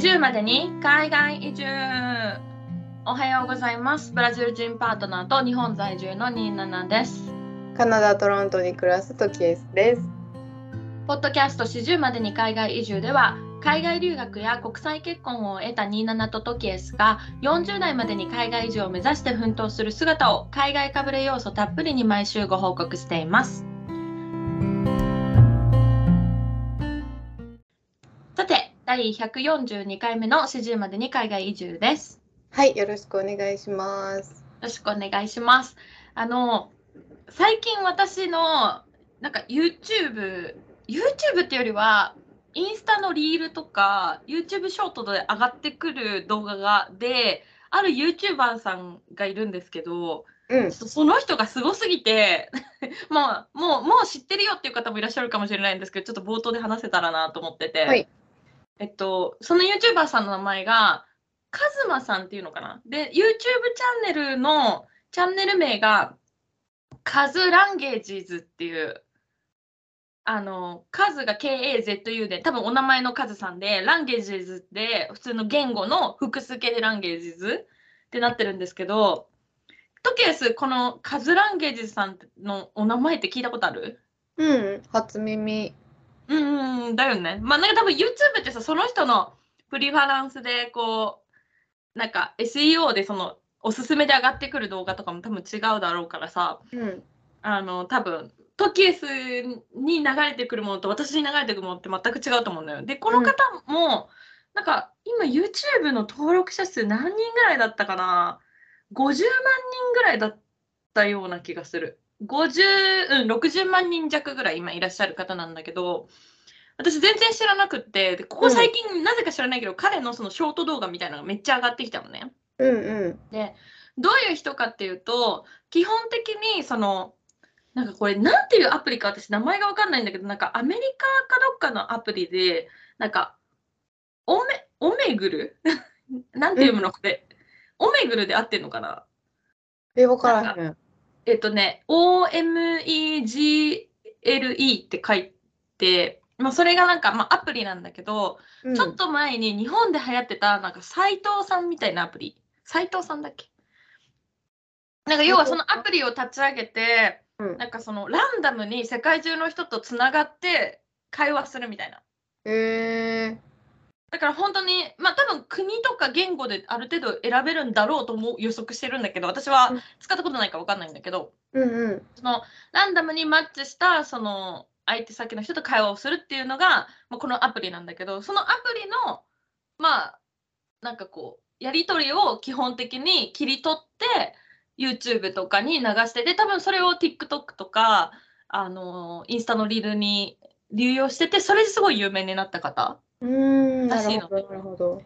40までに海外移住。おはようございます。ブラジル人パートナーと日本在住の27です。カナダ・トロントに暮らすトキエスです。ポッドキャスト40までに海外移住では海外留学や国際結婚を得た27とトキエスが40代までに海外移住を目指して奮闘する姿を海外かぶれ要素たっぷりに毎週ご報告しています第142回目の40までに海外移住ですはい、よろしくお願いします。よろしくお願いします。あの最近私のなんか YouTube YouTube っていうよりはインスタのリールとか YouTube ショートで上がってくる動画がである YouTuber さんがいるんですけどうんその人がすごすぎて まあもうもう知ってるよっていう方もいらっしゃるかもしれないんですけどちょっと冒頭で話せたらなと思ってて、はいえっとその YouTuber さんの名前がカズマさんっていうのかな？で YouTube チャンネルのチャンネル名がカズランゲージズっていうあのカズが KAZU で多分お名前のカズさんでランゲージズで普通の言語の複数形でランゲージズってなってるんですけどトケースこのカズランゲージズさんのお名前って聞いたことある？うん、初耳。うんうんうんだよね。まあなんか多分 YouTube ってさその人のプリファランスでこうなんか SEO でそのおすすめで上がってくる動画とかも多分違うだろうからさうん、あの多分トキエスに流れてくるものと私に流れてくるものって全く違うと思うんだよ。でこの方も、なんか今 YouTube の登録者数何人ぐらいだったかな？50万人ぐらいだったような気がする。50、うん、60万人弱ぐらい今いらっしゃる方なんだけど私全然知らなくってでここ最近、なぜか知らないけど彼のそのショート動画みたいなのがめっちゃ上がってきたのね。うん、うん。どういう人かっていうと基本的にそのなんかこれなんていうアプリか私名前が分かんないんだけどなんかアメリカかどっかのアプリでなんかオメオメグル？なんていうのこれ、オメグルで合ってんのかな？え、わからへん。えっとね OMEGLE って書いて、まあ、それがなんか、まあ、アプリなんだけど、うん。ちょっと前に日本で流行ってたなんか斎藤さんみたいなアプリ。斎藤さんだっけ？なんか要はそのアプリを立ち上げて、うん。なんかそのランダムに世界中の人とつながって会話するみたいな。えだから本当にまあ多分国とか言語である程度選べるんだろうとも予測してるんだけど私はうん。使ったことないか分かんないんだけど、ー、うん、うん。そのランダムにマッチしたその相手先の人と会話をするっていうのが、まあ、このアプリなんだけどそのアプリのまあなんかこうやり取りを基本的に切り取って YouTube とかに流してて多分それを TikTok とかあのインスタのリールに流用しててそれですごい有名になった方。うーん、ならしいのるほど、なるほど。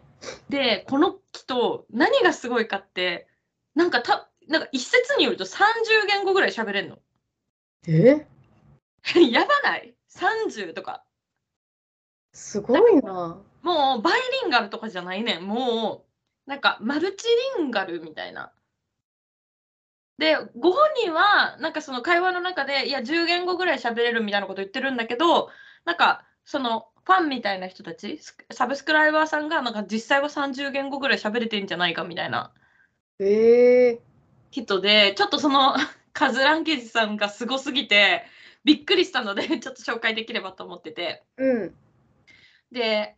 でこの人何がすごいかってなんかたなんか一説によると30言語ぐらい喋れるの。え？やばない ?30 とか。すごいな。もうバイリンガルとかじゃないねん。もうなんかマルチリンガルみたいな。で、ご本人はなんかその会話の中でいや10言語ぐらい喋れるみたいなこと言ってるんだけど、なんかそのファンみたいな人たち、スサブスクライバーさんがなんか実際は30言語ぐらい喋れてんじゃないかみたいなえ人で、ちょっとその カズランゲージさんがすごすぎてびっくりしたので ちょっと紹介できればと思ってて。ー、うん。で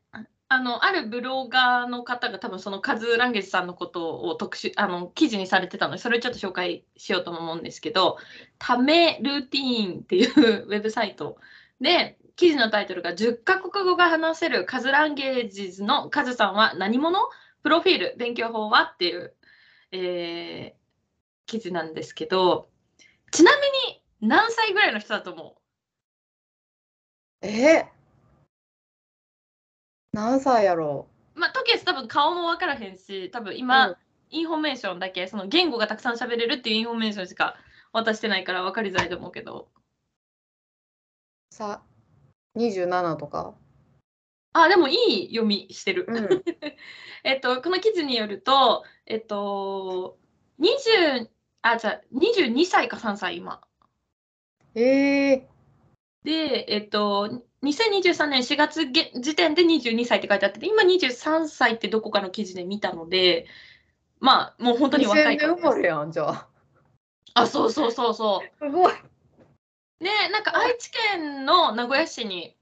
あのあるブロガーの方が多分そのカズ・ランゲジさんのことを特集あの記事にされてたのでそれをちょっと紹介しようと思うんですけど「ためルーティーン」っていう ウェブサイトで記事のタイトルが「10カ国語が話せるカズ・ランゲージズのカズさんは何者？プロフィール勉強法は?」っていう、えー記事なんですけどちなみに何歳ぐらいの人だと思う？え？何歳やろまあ、トケス多分顔も分からへんし、多分う。今、うんインフォメーションだけ、その言語がたくさん喋れるっていうインフォメーションしか渡してないから分かりづらいと思うけど。さ、27とか。あ、でもいい読みしてる。うん。えっと、この記事によると、えっと、20、あ、じゃあ22歳か3歳今。えー、で、えっと、2023年4月げ時点で22歳って書いてあってて、今23歳ってどこかの記事で見たので、まあ、もう本当に若い2000年方です。生まれやん、じゃあ。あ、そうそうそうそう。すごい。で、なんか愛知県の名古屋市に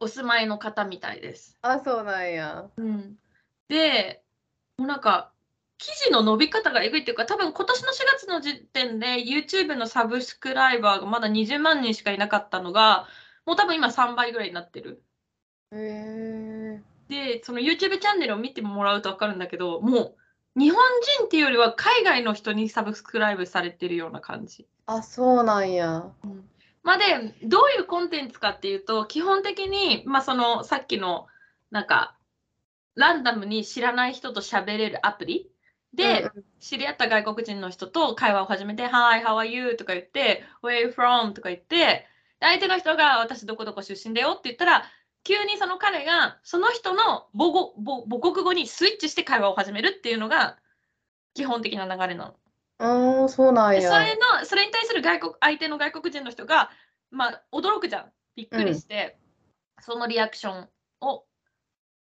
お住まいの方みたいです。あ、そうなんや。うん、で、もうなんか、記事の伸び方がえぐいっていうか、多分今年の4月の時点で YouTube のサブスクライバーがまだ20万人しかいなかったのが、もう多分今3倍ぐらいになってる。へえ。で、その YouTube チャンネルを見てもらうと分かるんだけど、もう日本人っていうよりは海外の人にサブスクライブされてるような感じ。あ、そうなんや。まあで、どういうコンテンツかっていうと、基本的に、まあそのさっきの、なんか、ランダムに知らない人と喋れるアプリ？で、うん知り合った外国人の人と会話を始めて、Hi, how are you? とか言って、Where are you from? とか言って、で相手の人が私どこどこ出身だよって言ったら、急にその彼がその人の母語母母国語にスイッチして会話を始めるっていうのが基本的な流れなの。あーそうなんや。でそれのそれに対する外国相手の外国人の人が、まあ、驚くじゃん。びっくりして、そのリアクションを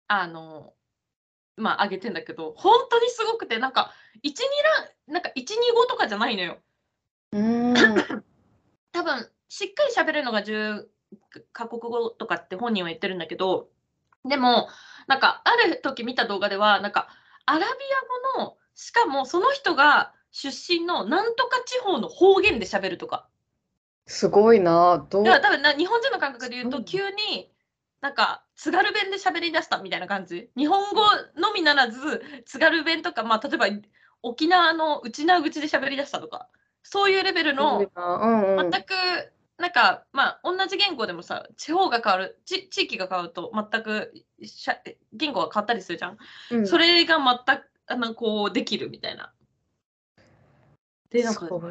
あのまあ上げてんだけど本当にすごくてなんか12ランなんか125とかじゃないのよ。うーん。多分しっかり喋れるのが10カ国語とかって本人は言ってるんだけどでもなんかある時見た動画ではなんかアラビア語のしかもその人が出身のなんとか地方の方言で喋るとかすごいな。どう？だから多分な日本人の感覚で言うとうん急になんか津軽弁で喋り出したみたいな感じ日本語のみならず津軽弁とか、まあ、例えば沖縄の内縄口で喋り出したとかそういうレベルの。全くなんかまあ同じ言語でもさ地方が変わる地地域が変わると全くしゃ言語が変わったりするじゃん、うん。それが全くあのこうできるみたいな。でなんかどう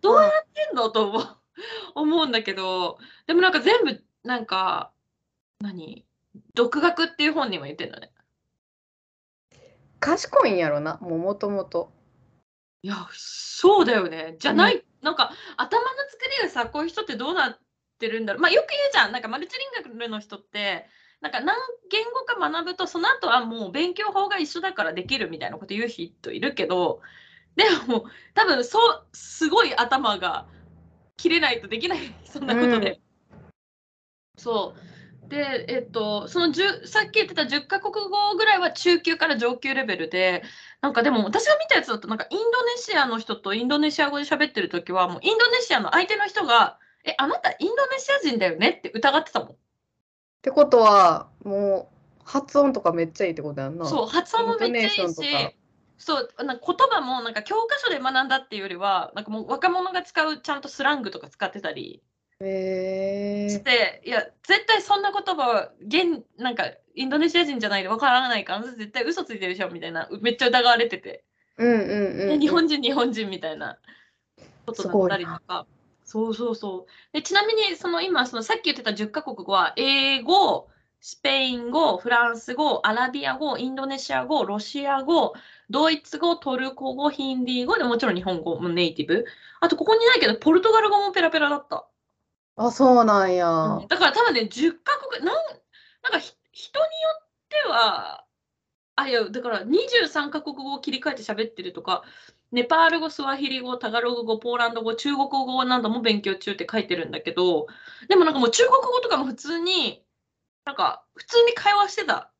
どうやってんのと思う。思うんだけど。でもなんか全部なんか何？独学っていう本にも言ってんだね。賢いんやろな、もうもともと。いやそうだよね。じゃない、なんか頭の作りがさこういう人ってどうなってるんだろう。まあよく言うじゃん。なんかマルチリンガルの人ってなんか何言語か学ぶとその後はもう勉強法が一緒だからできるみたいなこと言う人いるけどでも多分そうすごい頭が切れないとできない。そんなことで、そうでえっとその10さっき言ってた10カ国語ぐらいは中級から上級レベルでなんかでも私が見たやつだとなんかインドネシアの人とインドネシア語で喋ってる時はもうインドネシアの相手の人が「えあなたインドネシア人だよね?」って疑ってたもん。ってことは、もう発音とかめっちゃいいってことやんな。そう発音もめっちゃいいしかそうなんか言葉もなんか教科書で学んだっていうよりはなんかもう若者が使うちゃんとスラングとか使ってたりへえ。して、いや絶対そんな言葉は現なんかインドネシア人じゃないとわからないから絶対嘘ついてるでしょみたいな。めっちゃ疑われてて。うんうんうんうん。で日本人日本人みたいな。ことだったりとすか。そうそうそう。でちなみにその今そのさっき言ってた10カ国語は英語スペイン語フランス語アラビア語インドネシア語ロシア語ドイツ語トルコ語ヒンディー語でもちろん日本語もネイティブ。あとここにないけどポルトガル語もペラペラだった、あ、そうなんや。うん。だから多分ね10カ国なんなんかひ人によってはあいやだから23カ国語を切り替えて喋ってるとかネパール語スワヒリ語タガログ語ポーランド語中国語なども勉強中って書いてるんだけどでもなんかもう中国語とかも普通になんか普通に会話してた。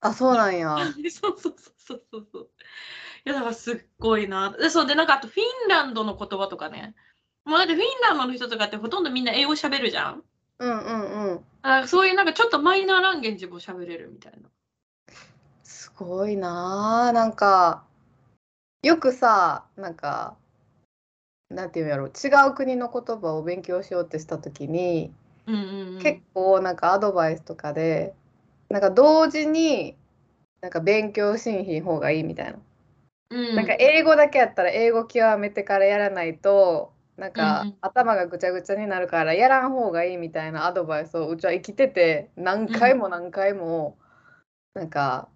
あ、そうなんや。そ うそうそうそうそうそう。いやだからすっごいな。でそうでなんかあとフィンランドの言葉とかねもうだってフィンランドの人とかってほとんどみんな英語喋るじゃん。うんうんうん。あそういうなんかちょっとマイナーランゲージも喋れるみたいな。すごいなあなんかよくさなんかなんていうんやろ。違う国の言葉を勉強しようってした時に、うんうんうん、結構なんかアドバイスとかでなんか同時になんか勉強しんひん方がいいみたいな、うん、なんか英語だけやったら英語極めてからやらないとなんかうんうん。頭がぐちゃぐちゃになるからやらん方がいいみたいなアドバイスをうちは生きてて何回も何回もなんか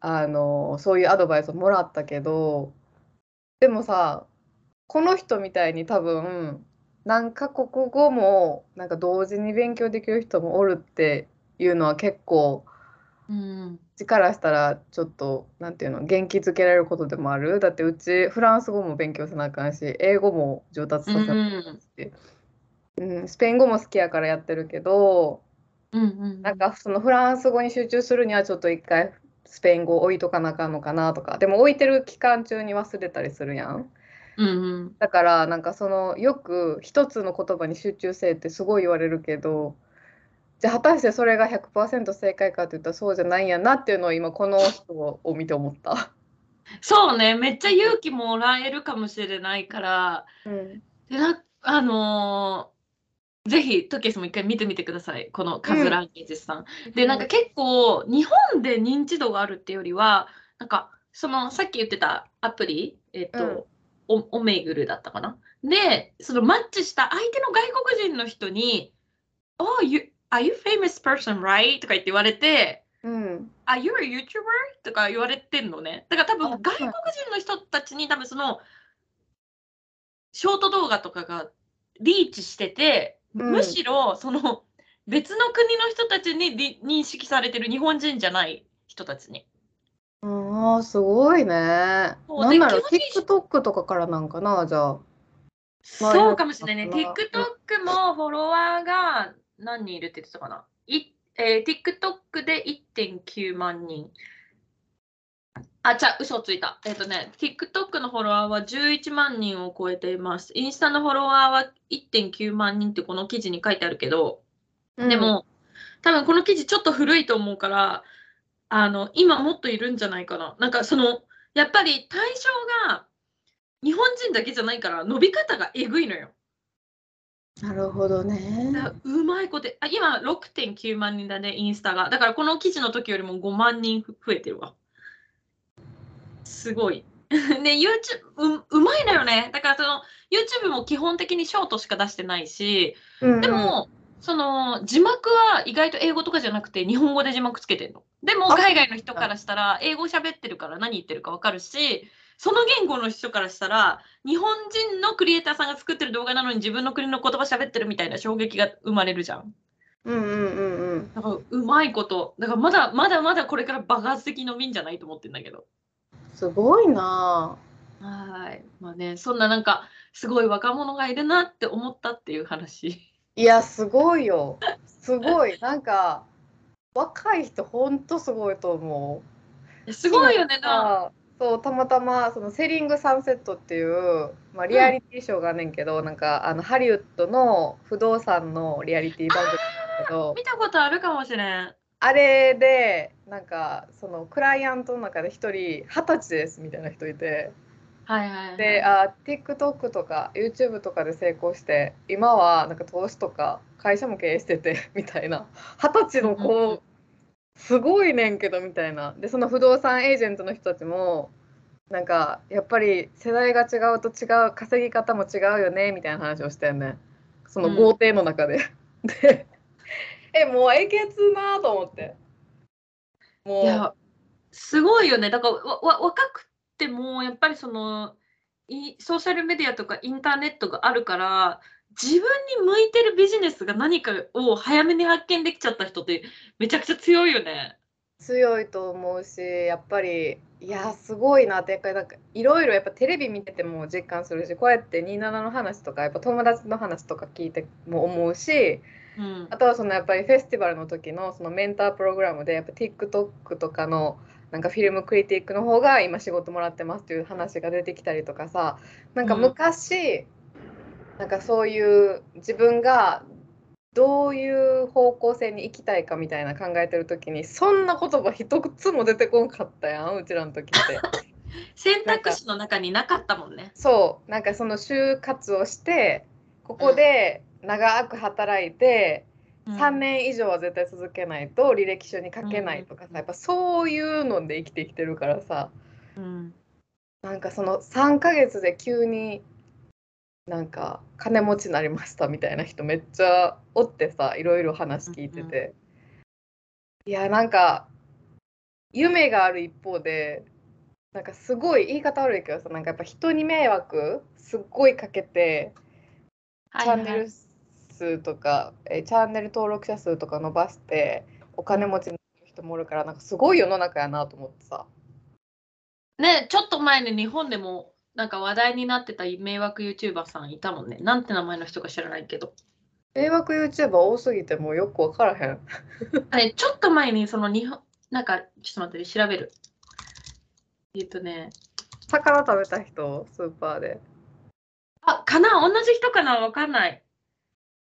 あのそういうアドバイスをもらったけどでもさこの人みたいに多分何カ国語もなんか同時に勉強できる人もおるっていうのは結構うん。力したらちょっとなんていうの元気づけられることでもある？だってうちフランス語も勉強せなあかんし英語も上達させなあかんし、うん、スペイン語も好きやからやってるけどうんうん。なんかそのフランス語に集中するにはちょっと一回スペイン語置いとかなあかんのかなとかでも置いてる期間中に忘れたりするやん。うんうん。だからなんかそのよく一つの言葉に集中せえってすごい言われるけどじゃあ果たしてそれが100%正解かといったらそうじゃないんやなっていうのを今この人を見て思った。そうね、めっちゃ勇気もらえるかもしれないから、うん、でなあのーぜひ、トキエスも一回見てみてください、このカズ・ランゲージさん。で、なんか結構、日本で認知度があるってよりは、なんか、その、さっき言ってたアプリ、えっ、と、おオメイグルだったかな。で、そのマッチした相手の外国人の人に、Oh, you, are you famous person, right? とか言って言われて、うんあ、you're a YouTuber? とか言われてんのね。だから多分あ外国人の人たちに多分そのショート動画とかがリーチしてて、うんむしろその別の国の人たちにり認識されてる日本人じゃない人たちに。ああすごいね。なんだろう TikTok とかからなんかなじゃあ。そうかもしれないね。まあ TikTok もフォロワーが何人いるって言ってたかな？いえー TikTok で1.9万人。あ、じゃあ、嘘ついた。えっ、とね、TikTok のフォロワーは11万人を超えています。インスタのフォロワーは1.9万人ってこの記事に書いてあるけど、でも、多分この記事ちょっと古いと思うから、あの、今もっといるんじゃないかな。なんかその、やっぱり対象が日本人だけじゃないから伸び方がえぐいのよ。うん、なるほどね。うまいことあ今6.9万人だね、インスタが。だからこの記事の時よりも5万人増えてるわ。すごい。ね、YouTube う、うまいのよね。だからその YouTube も基本的にショートしか出してないし、うんうんでも、その字幕は意外と英語とかじゃなくて日本語で字幕つけてるの。でもあ海外の人からしたら英語喋ってるから何言ってるかわかるし、その言語の人からしたら日本人のクリエイターさんが作ってる動画なのに自分の国の言葉喋ってるみたいな衝撃が生まれるじゃん。うんうんうんうん。だからうまいこと。だからまだまだまだこれから爆発的伸びんじゃないと思ってんだけど。すごいな。はい。まあね、そんななんかすごい若者がいるなって思ったっていう話。いやすごいよ。すごいなんか若い人ほんとすごいと思う。すごいよねな。あそうたまたまそのセリング・サンセットっていう、まあ、リアリティショーがあんねんけど、なんかあのハリウッドの不動産のリアリティ番組だけど 見たことあるかもしれん。あれでなんかそのクライアントの中で一人二十歳ですみたいな人いてはいはい、はい。であ TikTok とか YouTube とかで成功して今はなんか投資とか会社も経営しててみたいな二十歳のうんうんうん子すごいねんけどみたいなでその不動産エージェントの人たちもなんかやっぱり世代が違うと違う稼ぎ方も違うよねみたいな話をしてんねんその豪邸の中で。でえもうえげつなと思って。もういや、すごいよね。だからわわ若くても、やっぱりそのいソーシャルメディアとかインターネットがあるから、自分に向いてるビジネスが何かを早めに発見できちゃった人ってめちゃくちゃ強いよね。強いと思うしやっぱりいやすごいなってなんかいろいろやっぱテレビ見てても実感するしこうやって27の話とかやっぱ友達の話とか聞いても思うしうんあとはそのやっぱりフェスティバルの時のそのメンタープログラムでやっぱ TikTok とかのなんかフィルムクリティックの方が今仕事もらってますっていう話が出てきたりとかさなんかうん昔、なんかそういう自分がどういう方向性に行きたいかみたいな考えてる時にそんな言葉一つも出てこんかったやんうちらの時って。選択肢の中になかったもんね。そうなんかその就活をしてここで長く働いて、3年以上は絶対続けないと履歴書に書けないとかさ、うんやっぱそういうので生きてきてるからさうんなんかその3ヶ月で急になんか金持ちになりましたみたいな人めっちゃおってさいろいろ話聞いてて、いやなんか夢がある一方でなんかすごい言い方悪いけどさなんかやっぱ人に迷惑すっごいかけてはい。チャンネル数とか、えーチャンネル登録者数とか伸ばしてお金持ちになる人もおるからなんかすごい世の中やなと思ってさ。ね、ちょっと前に日本でもなんか話題になってた迷惑 YouTuber さんいたもんね。なんて名前の人か知らないけど。迷惑 YouTuber 多すぎてもうよく分からへんあれ、ちょっと前にその日本、なんか、ちょっと待ってね、調べる。えっとね、魚食べた人？スーパーであ、かな？同じ人かな？わかんない。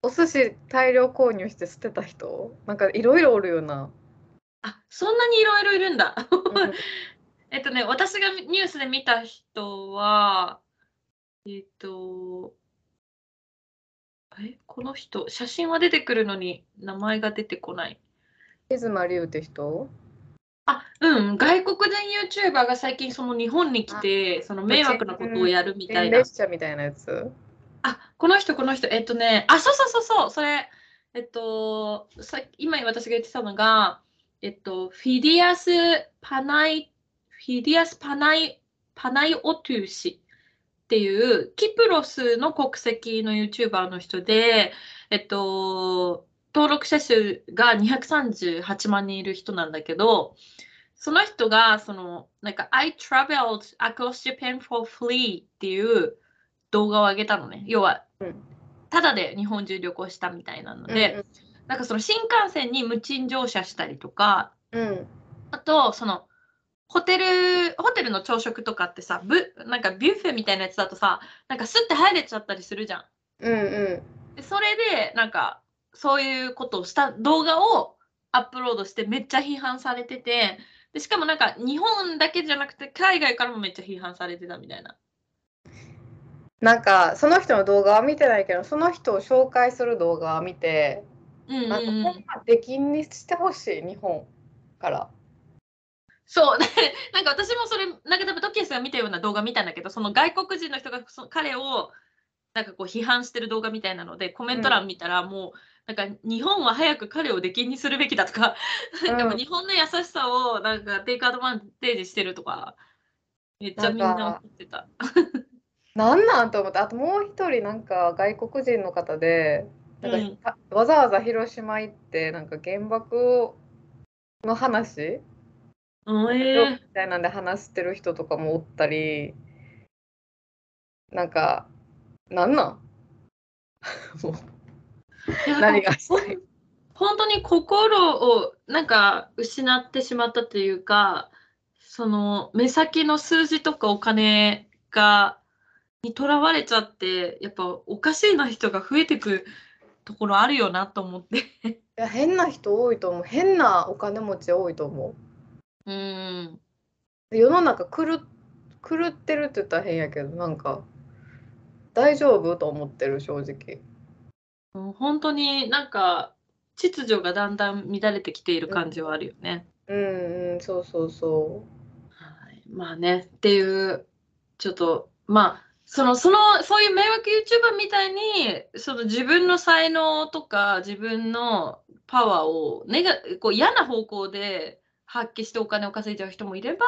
お寿司大量購入して捨てた人？なんかいろいろおるよな、あ、そんなにいろいろいるんだ。うんえっとね、私がニュースで見た人は、えっと、え、この人、写真は出てくるのに名前が出てこない。東龍って人？あ、うん、外国人 YouTuber が最近その日本に来て、その迷惑なことをやるみたいな。列車みたいなやつ？あ、この人、この人、えっとね、あ、そうそうそうそう、それ、えっと、さ今私が言ってたのが、えっと、フィディアス・パナイ、フィディアス・パナイ、パナイオトゥ氏っていう、キプロスの国籍の YouTuber の人で、えっと、登録者数が238万人いる人なんだけど、その人が、その、なんか、I traveled across Japan for free っていう動画を上げたのね。要はうん、ただで日本中旅行したみたいなので、なんかその新幹線に無賃乗車したりとか、うんうん。あと、その、ホテル、ホテルの朝食とかってさ、ブなんかビュッフェみたいなやつだとさ、なんかスッて入れちゃったりするじゃん。うんうんでそれで、なんか、そういうことをした動画をアップロードしてめっちゃ批判されてて、でしかもなんか日本だけじゃなくて海外からもめっちゃ批判されてたみたいな。なんかその人の動画は見てないけどその人を紹介する動画は見てうんうんなんかうんほんま出禁にしてほしい日本から。そう、で なんか私もそれ、なんか多分トキエスが見たような動画見たんだけど、その外国人の人がその彼をなんかこう批判してる動画みたいなので、コメント欄見たらもう、なんか日本は早く彼を出禁にするべきだとか、なん。かもう日本の優しさをなんかテイクアドバンテージしてるとか、めっちゃみんな怒ってた。なんなんと思ってあともう一人なんか外国人の方でなんか、うん。たわざわざ広島行ってなんか原爆の話うんみえたいなんで話してる人とかもおったり。なんかなんなん？もう。ー何がしたい？本当に心をなんか失ってしまったというかその目先の数字とかお金がにとらわれちゃってやっぱおかしいな人が増えてくところあるよなと思って。いや変な人多いと思う。変なお金持ち多いと思ううん。で世の中狂っ狂ってるって言ったら変やけどなんか大丈夫と思ってる正直。もう本当になんか秩序がだんだん乱れてきている感じはあるよね。うんうんそうそうそはい、まあねっていうちょっとまあそのそのそういう迷惑 YouTuber みたいにその自分の才能とか自分のパワーをネガこう嫌な方向で発揮してお金を稼いじゃう人もいれば、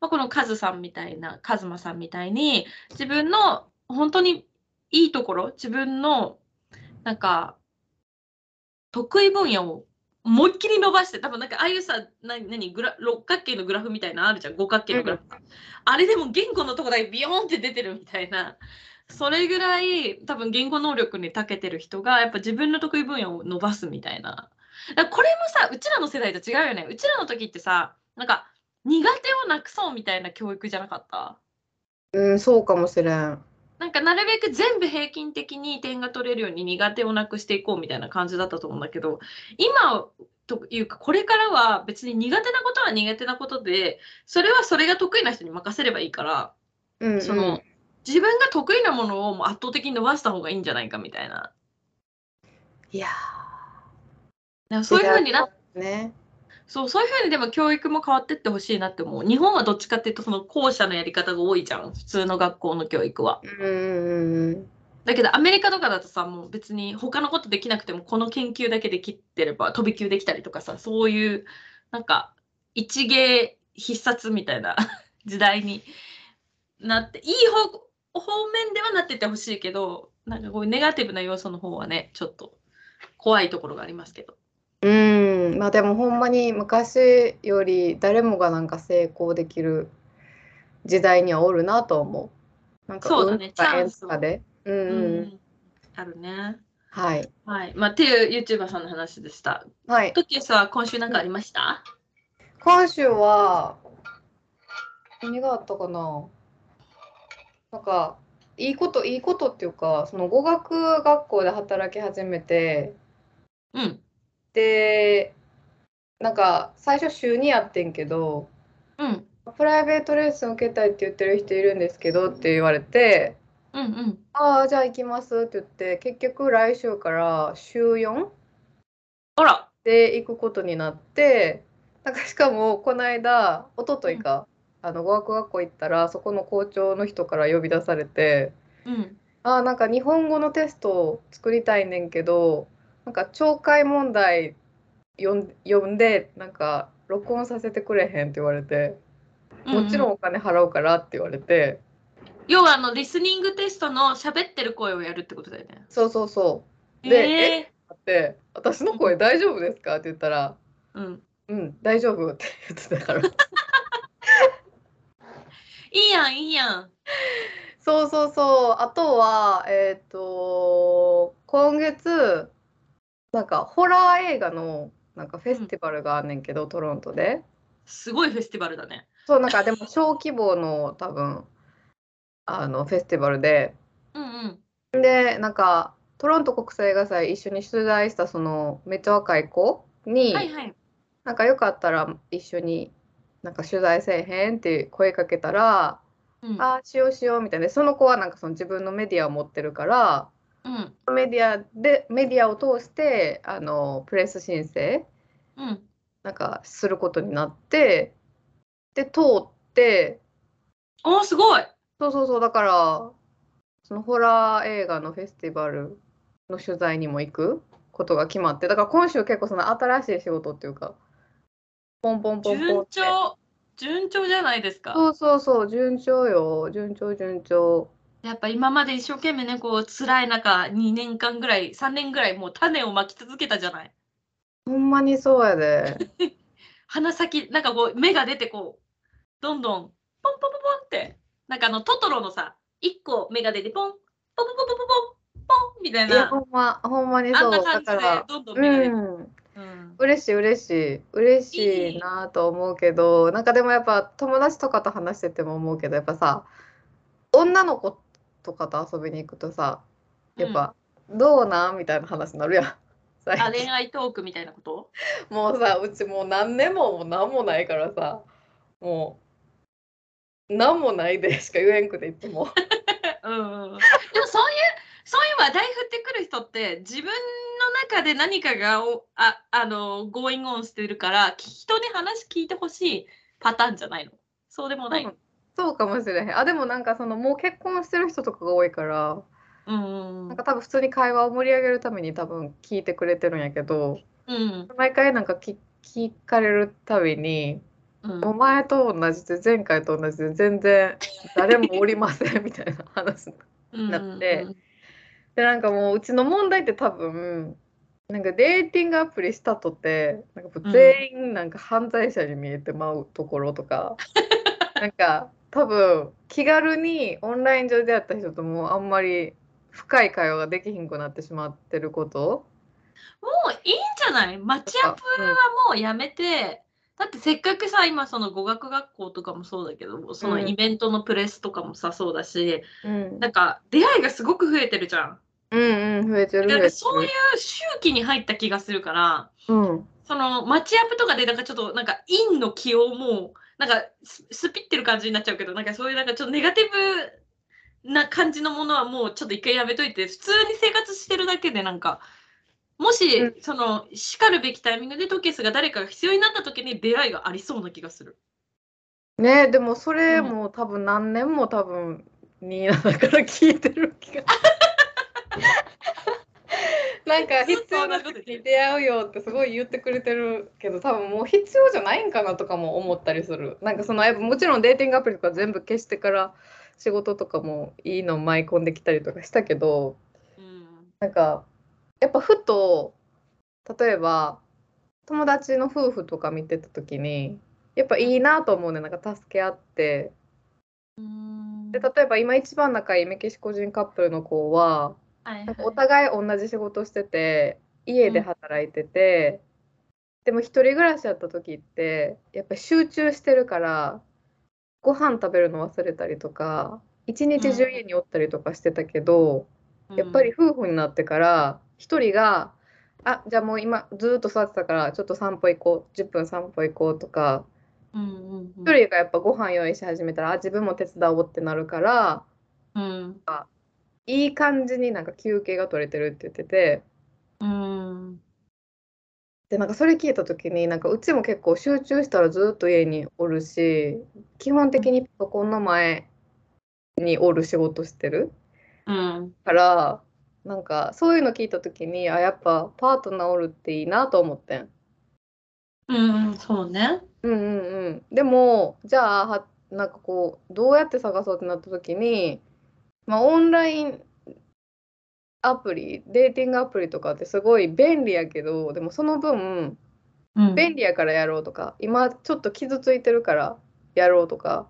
まあ、このカズさんみたいなカズマさんみたいに自分の本当にいいところ自分のなんか得意分野を思いっきり伸ばして多分なんかああいうさな何グラ六角形のグラフみたいなのあるじゃん。五角形のグラフ、あれでも言語のとこだけビヨーンって出てるみたいな。それぐらい多分言語能力に長けてる人がやっぱ自分の得意分野を伸ばすみたいなこれもさうちらの世代と違うよね。うちらの時ってさなんか苦手をなくそうみたいな教育じゃなかった？ううんそうかもしれん。なんかなるべく全部平均的に点が取れるように苦手をなくしていこうみたいな感じだったと思うんだけど今というかこれからは別に苦手なことは苦手なことでそれはそれが得意な人に任せればいいからうん、うん、その自分が得意なものをもう圧倒的に伸ばした方がいいんじゃないかみたいな。いやでもそういうふうになーねそうそういうふうにでも教育も変わってってほしいなって思う。日本はどっちかっていうとその後者のやり方が多いじゃん普通の学校の教育は。うんだけどアメリカとかだとさもう別に他のことできなくてもこの研究だけできてれば飛び級できたりとかさそういうなんか一芸必殺みたいな 時代になっていい方方面ではなっててほしいけどなんかこういうネガティブな要素の方はね、ちょっと怖いところがありますけど。うん、まあでもほんまに昔より誰もがなんか成功できる時代にはおるなと思う。なんかそうだねチャンスで。うんうん。うんあるね。はい。はい。まあ、っていう YouTuber さんの話でした。はい。トキエスは今週なんかありました、今週は何があったかな？なんかいいこといいことっていうかその語学学校で働き始めてうん。でなんか最初週2やってんけどうん。プライベートレッスン受けたいって言ってる人いるんですけどって言われてうんうん。ああじゃあ行きますって言って結局来週から週 4? あら。で行くことになってなんかしかもこの間一昨日か、あの語学学校行ったらそこの校長の人から呼び出されてうん。「あーなんか日本語のテストを作りたいねんけどなんか懲戒問題読ん読んでなんか録音させてくれへん」って言われて「もちろんん。お金払うから」って言われて要はあのリスニングテストの喋ってる声をやるってことだよね。そうそうそうでえ？あって「私の声大丈夫ですか?」って言ったらーうん。「うん大丈夫」って言ってたから。いいやん、いいやん。そうそうそう。あとは、えっ、と、今月、なんかホラー映画のなんかフェスティバルがあんねんけど、トロントで。すごいフェスティバルだね。そう、なんかでも小規模の多分、あのフェスティバルで。うんうん。で、なんかトロント国際映画祭一緒に取材したそのめっちゃ若い子に、はいはい。なんかよかったら一緒になんか取材せえへんって声かけたら、うん。ああ、しようしようみたいな。でその子はなんかその自分のメディアを持ってるから、うん。メディアでメディアを通してあのプレス申請うん。なんかすることになってで通っておー、すごい。そうそうそうだからそのホラー映画のフェスティバルの取材にも行くことが決まってだから今週結構その新しい仕事っていうかポンポンポンポン順って調。順調じゃないですか。そうそうそう順調よ順調順調やっぱ今まで一生懸命ね、こう辛い中、2年間ぐらい、3年ぐらいもう種をまき続けたじゃない？ほんまにそうやで。鼻先、なんかこう芽が出てこう、どんどんポンポンポンポンって、なんかあのトトロのさ、1個芽が出てポン、ポンポンポンポンポンポンポンみたいな、ほんまほんまにあそうんな感じでだからどんどん芽が。うん。うん。嬉しい嬉しい。嬉しいなと思うけどなんかでもやっぱ友達とかと話してても思うけどやっぱさ女の子とかと遊びに行くとさやっぱ、どうなんみたいな話になるやん。最あ近恋愛トークみたいなこと？もうさうちもう何年ももう何もないからさもう何もないでしか言えんくていつも。うんうん。うん、でもそういうそういう話題振ってくる人って自分の中で何かがおああの going on してるから人に話聞いてほしいパターンじゃないの？そうでもない、うんそうかもしれへん。あでもなんかそのもう結婚してる人とかが多いからうんなんか多分普通に会話を盛り上げるために多分聞いてくれてるんやけどうん。毎回なんか聞聞かれるたびにうん。お前と同じで前回と同じで全然誰もおりませんみたいな話うんなってでなんかもううちの問題って多分なんかデーティングアプリしたとてなんか全員なんか犯罪者に見えてまうところとか、なんか多分気軽にオンライン上で会った人ともあんまり深い会話ができひんくなってしまってること。もういいんじゃない？マッチアップはもうやめて、だってせっかくさ今その語学学校とかもそうだけどそのうん。イベントのプレスとかもさそうだし、うん。なんか出会いがすごく増えてるじゃん。うんうん増えてる。増えてるだからそういう周期に入った気がするからうん。そのマッチアップとかでなんかちょっとなんか陰の気をもうなんかススピってる感じになっちゃうけどなんかそういうなんかちょっとネガティブな感じのものはもうちょっと一回やめといて普通に生活してるだけでなんかもし、うそのしかるべきタイミングでトケスが誰かが必要になった時に出会いがありそうな気がする。ねでもそれうんも多分何年も多分ニーナだから聞いてる気がなんか必要な時に出会うよってすごい言ってくれてるけど多分もう必要じゃないんかなとかも思ったりする。なんかそのやっぱもちろんデーティングアプリとか全部消してから仕事とかもいいの舞い込んできたりとかしたけどなんかやっぱふと例えば友達の夫婦とか見てた時にやっぱいいなと思うね。なんか助け合って。うん。で例えば今一番仲いいメキシコ人カップルの子ははいなんかお互い同じ仕事してて家で働いてて、でも一人暮らしやった時ってやっぱり集中してるからご飯食べるの忘れたりとか一日中家におったりとかしてたけど、やっぱり夫婦になってから一人が「あじゃあもう今ずーっと座ってたからちょっと散歩行こう10分散歩行こう」とかうんうんうん。一人がやっぱご飯用意し始めたら「あ自分も手伝おう」ってなるからうんいい感じになんか休憩が取れてるって言ってて。うん。でなんかそれ聞いた時になんかうちも結構集中したらずっと家におるし基本的にパソコンの前におる仕事してる。うん。からなんかそういうの聞いた時にあやっぱパートナーおるっていいなと思ってん。うんそうね。うんうんうん、でもじゃあはなんかこうどうやって探そうってなった時に、まあ、オンラインアプリデーティングアプリとかってすごい便利やけどでもその分うん。便利やからやろうとか今ちょっと傷ついてるからやろうとか、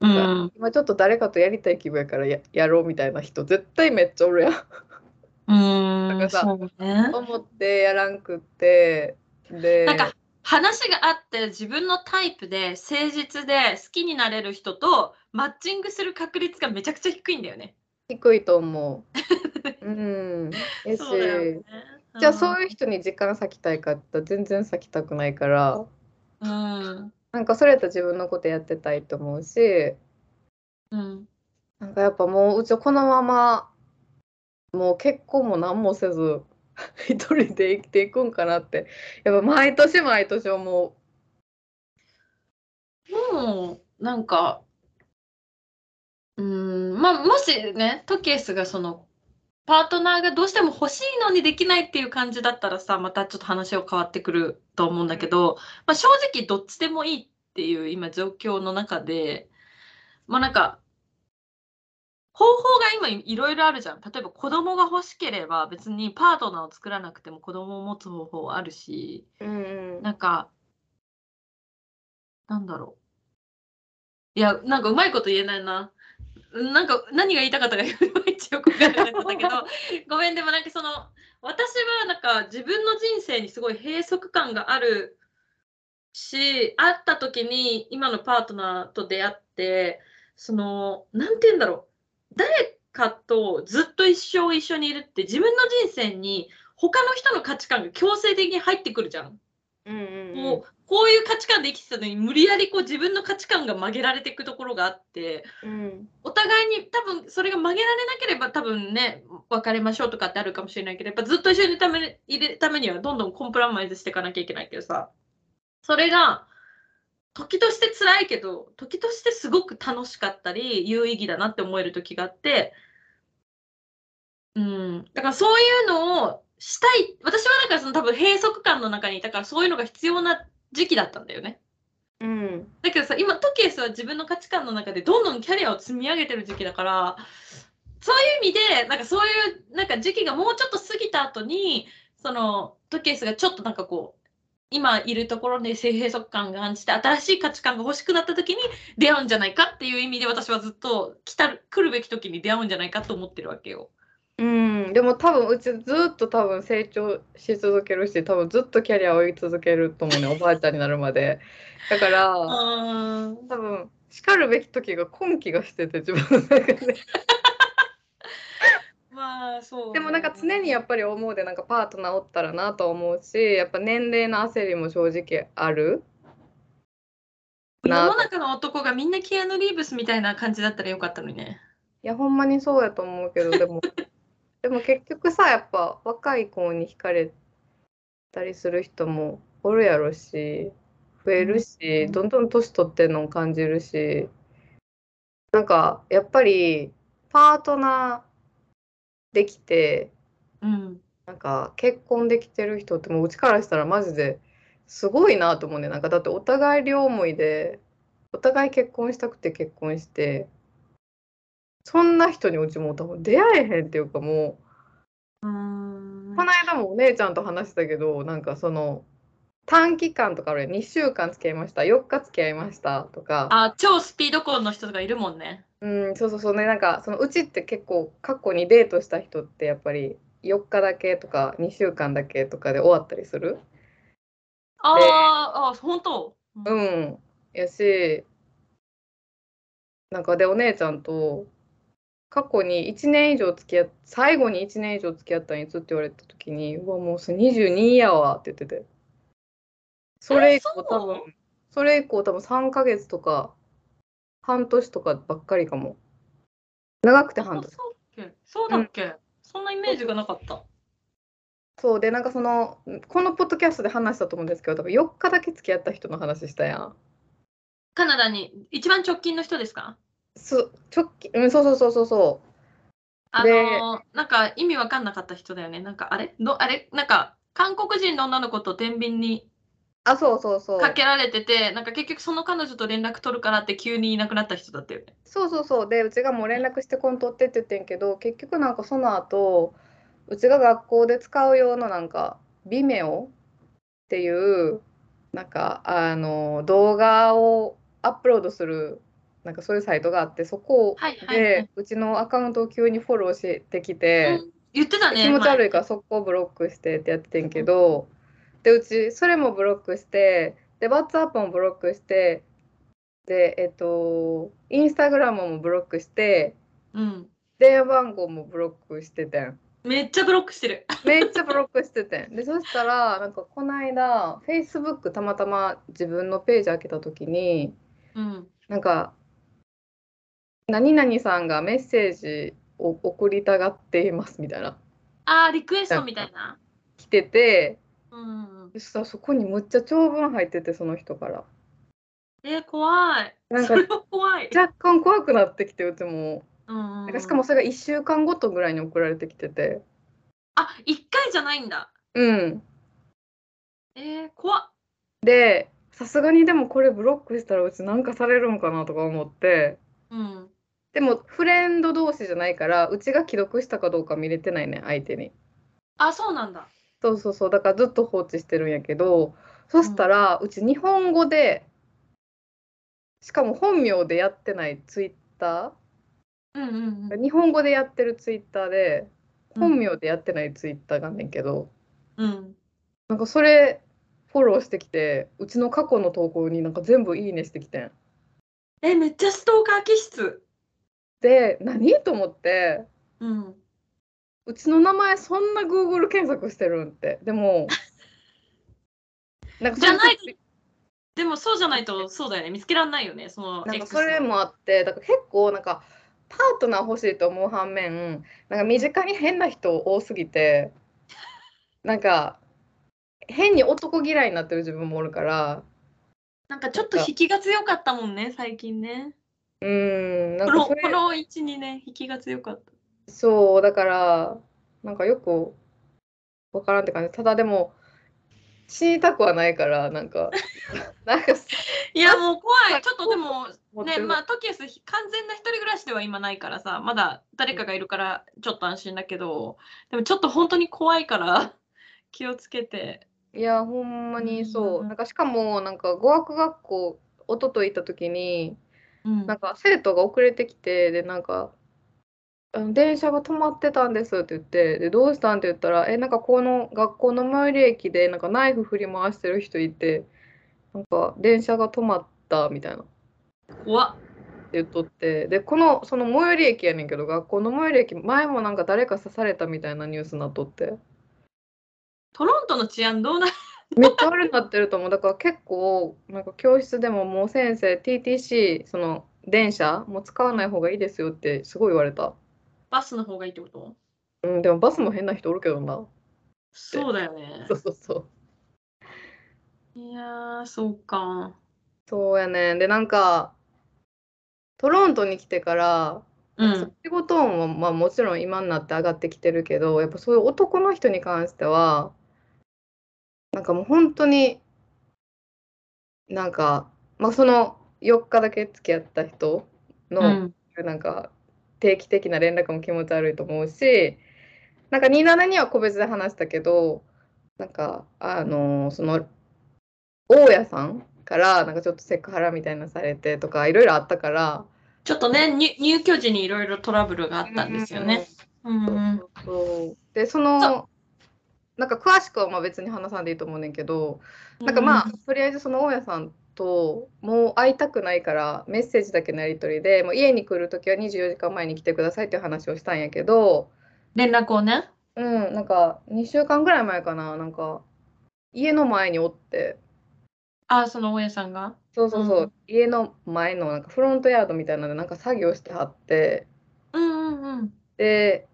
うん。今ちょっと誰かとやりたい気分やからややろうみたいな人絶対めっちゃおるやん。うん。かさね。思ってやらんくってでなんか話があって自分のタイプで誠実で好きになれる人とマッチングする確率がめちゃくちゃ低いんだよね。低いと思う。うん。やしそうだよね。じゃあそういう人に時間割きたいかって全然割きたくないからうん。なんかそれやったら自分のことやってたいと思うしうん。なんかやっぱもううちはこのままもう結婚も何もせず 一人で生きていくんかなって。やっぱ毎年毎年思う。もうなんかうんまあもしねトケースがそのパートナーがどうしても欲しいのにできないっていう感じだったらさまたちょっと話は変わってくると思うんだけど、まあ、正直どっちでもいいっていう今状況の中でまあなんか方法が今いろいろあるじゃん例えば子供が欲しければ別にパートナーを作らなくても子供を持つ方法あるしう。うんうんなんか、なんだろう。いや、なんかうまいこと言えないな。なんか何が言いたかったか いまいちよくわからなかったけど、ごめん、でもなんかその、私はなんか自分の人生にすごい閉塞感があるし、会った時に今のパートナーと出会って、その、なんて言うんだろう。誰かとずっと一生一緒にいるって自分の人生に他の人の価値観が強制的に入ってくるじゃん。うんうんうん。もうこういう価値観で生きてたのに無理やりこう自分の価値観が曲げられていくところがあってうん。お互いに多分それが曲げられなければ多分ね別れましょうとかってあるかもしれないけどやっぱずっと一緒にいるためいるためにはどんどんコンプラマイズしていかなきゃいけないけどさ。それが時として辛いけど時としてすごく楽しかったり有意義だなって思える時があってうん。だからそういうのをしたい。私はなんかその多分閉塞感の中にいたからそういうのが必要な時期だったんだよね。うん。だけどさ今トケースは自分の価値観の中でどんどんキャリアを積み上げてる時期だからそういう意味でなんかそういうなんか時期がもうちょっと過ぎた後にそのトケースがちょっとなんかこう今いるところで性閉塞感が感じて新しい価値観が欲しくなった時に出会うんじゃないかっていう意味で私はずっと来たる来るべき時に出会うんじゃないかと思ってるわけよ。うん、でも多分うちずっと多分成長し続けるし多分ずっとキャリアを追い続けると思うねおばあちゃんになるまで。だからうん多分しかるべき時が今期がしてて自分の中でまあそうでもなんか常にやっぱり思うでなんかパートナーおったらなと思うしやっぱ年齢の焦りも正直ある。世の中の男がみんなキアヌ・リーブスみたいな感じだったらよかったのにね。いやほんまにそうやと思うけどでも。でも結局さやっぱ若い子に惹かれたりする人もおるやろし増えるし、うん。どんどん年取ってんのを感じるし。なんかやっぱりパートナーできてうん。なんか結婚できてる人ってもううちからしたらマジですごいなと思うね。なんかだってお互い両思いでお互い結婚したくて結婚してそんな人にうちもう多分出会えへんっていうかもうーん。この間もお姉ちゃんと話したけどなんかその短期間とか俺2週間付き合いました。4日付き合いましたとか。あ、超スピード婚の人とかいるもんね。うんそうそうそうね。なんかそのうちって結構過去にデートした人ってやっぱり4日だけとか2週間だけとかで終わったりする？あーあ、本当。う。ん。やし。なんかでお姉ちゃんと過去に1年以上付き合っ最後に1年以上付き合ったんいつって言われた時にうわもうそれ22やわって言ってて。それ以降多分それ以降多分3ヶ月とか半年とかばっかりかも。長くて半年。あそうだっけ？そうだっけ、そんなイメージがなかった。そう。でなんかそのこのポッドキャストで話したと思うんですけど多分4日だけ付き合った人の話したやん。カナダに一番直近の人ですか？す直近うんそうそうそうそうそう。あでのーなんか意味わかんなかった人だよね。なんかあれ？どあれ？なんか韓国人の女の子と天秤にあそうそうそうかけられてて、なんか結局その彼女と連絡取るからって急にいなくなった人だったよね。そうそうそうでうちがもう連絡してこんとってって言ってんけど結局なんかその後うちが学校で使う用のなんか Vimeo っていうなんかあの動画をアップロードするなんかそういうサイトがあってそこでうちのアカウントを急にフォローしてきて。うん言ってたね。気持ち悪いから前速攻ブロックしてってやっててんけど、でうちそれもブロックしてで WhatsApp もブロックしてでえっとインスタグラムもブロックしてうん。電話番号もブロックしててんめっちゃブロックしてる。めっちゃブロックしててんでそしたらなんかこの間 Facebook たまたま自分のページ開けた時にうん。なんか何々さんがメッセージを送りたがっていますみたいなあー、リクエストみたいな。来ててうん。そしたらそこにむっちゃ長文入っててその人からえー、怖い。なんかそれは怖い。若干怖くなってきてうちもうんうんなんかしかもそれが1週間ごとぐらいに送られてきててあ、一回じゃないんだ。うんえー、怖っ。でさすがにでもこれブロックしたらうちなんかされるんかなとか思ってうん。でもフレンド同士じゃないからうちが既読したかどうか見れてないね相手にあ、そうなんだ。そうそうそうだからずっと放置してるんやけどそしたらうち日本語でしかも本名でやってないツイッタうんうんうん。ー日本語でやってるツイッターでうん本名でやってないツイッターがあんねんけど、うん。なんかそれフォローしてきてうちの過去の投稿になんか全部いいねしてきてんえ、めっちゃストーカー気質。で何？と思ってうん。うちの名前そんな Google 検索してるんってでも なんかじゃないでもそうじゃないとそうだよね。見つけられないよね。そのなんかそれもあってだから結構なんかパートナー欲しいと思う反面なんか身近に変な人多すぎてなんか変に男嫌いになってる自分もおるからなんかちょっと引きが強かったもんね、最近ね。うーんなんこのこの1、2年引きが強かった。そうだからなんかよくわからんって感じ。ただでも死にたくはないからなんか。なんかいや、もう怖い。ちょっとでも、ね、まあ、トキエス完全な一人暮らしでは今ないからさ、まだ誰かがいるからちょっと安心だけど、でもちょっと本当に怖いから気をつけて。いやほんまにそう。うんなんかしかもなんか語学学校一昨日行った時にうん。なんか生徒が遅れてきてでなんかあの電車が止まってたんですって言ってでどうしたんって言ったらえなんかこの学校の最寄り駅でなんかナイフ振り回してる人いてなんか電車が止まったみたいな。怖っ。言っとってでこのその最寄り駅やねんけど学校の最寄り駅前もなんか誰か刺されたみたいなニュースになっとって。トロントの治安どうなめっちゃ悪くなってると思う。だから結構なんか教室でももう先生 TTC その電車もう使わない方がいいですよってすごい言われた、バスの方がいいってこと？うん、でもバスも変な人おるけどなそうだよねそ。うそうそういやー、そうか。そうやねんでなんかトロントに来てからう事運はまあもちろん今になって上がってきてるけどやっぱそういう男の人に関してはなんかもう本当になんかまあその4日だけ付き合った人の、うん。なんか定期的な連絡も気持ち悪いと思うしなんか27には個別で話したけどなんかあのその大家さんからなんかちょっとセクハラみたいなされてとかいろいろあったからちょっとね入入居時にいろいろトラブルがあったんですよね。でそのなんか詳しくはまあ別に話さんでいいと思うねんけど、なんかまあとりあえずその大家さんともう会いたくないからメッセージだけのやり取りでもう家に来る時は24時間前に来てくださいっていう話をしたんやけど連絡をね？うんなんか2週間ぐらい前かななんか家の前におってあその大家さんが？そうそうそう、うん家の前のなんかフロントヤードみたいなのでなんか作業してはってうんうんうん。で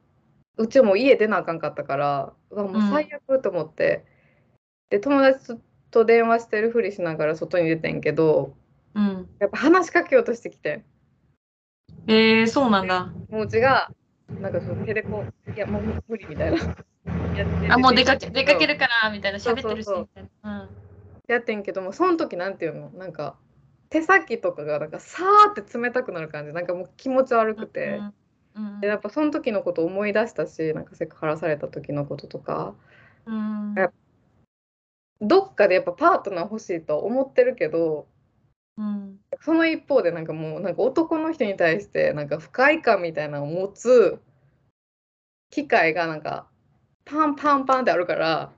うちも家出なあかんかったからうわもう最悪と思って、で友達と電話してるふりしながら外に出てんけどうん、やっぱ話しかけようとしてきてえー、そうなんだ。もううちがなんかその手でこういやもう無理みたいな。やってあもう出かけて出かけるからみたいな喋ってるしそうそうみたいな。やってんけどもその時なんていうの？なんか手先とかがなんかさーって冷たくなる感じ。なんかもう気持ち悪うんくて。うん。うん。でやっぱその時のこと思い出したしなんかセクハラされた時のこととか。うん。やっどっかでやっぱパートナー欲しいと思ってるけどうんその一方でなんかもうなんか男の人に対してなんか不快感みたいなのを持つ機会がなんかパンパンパンってあるから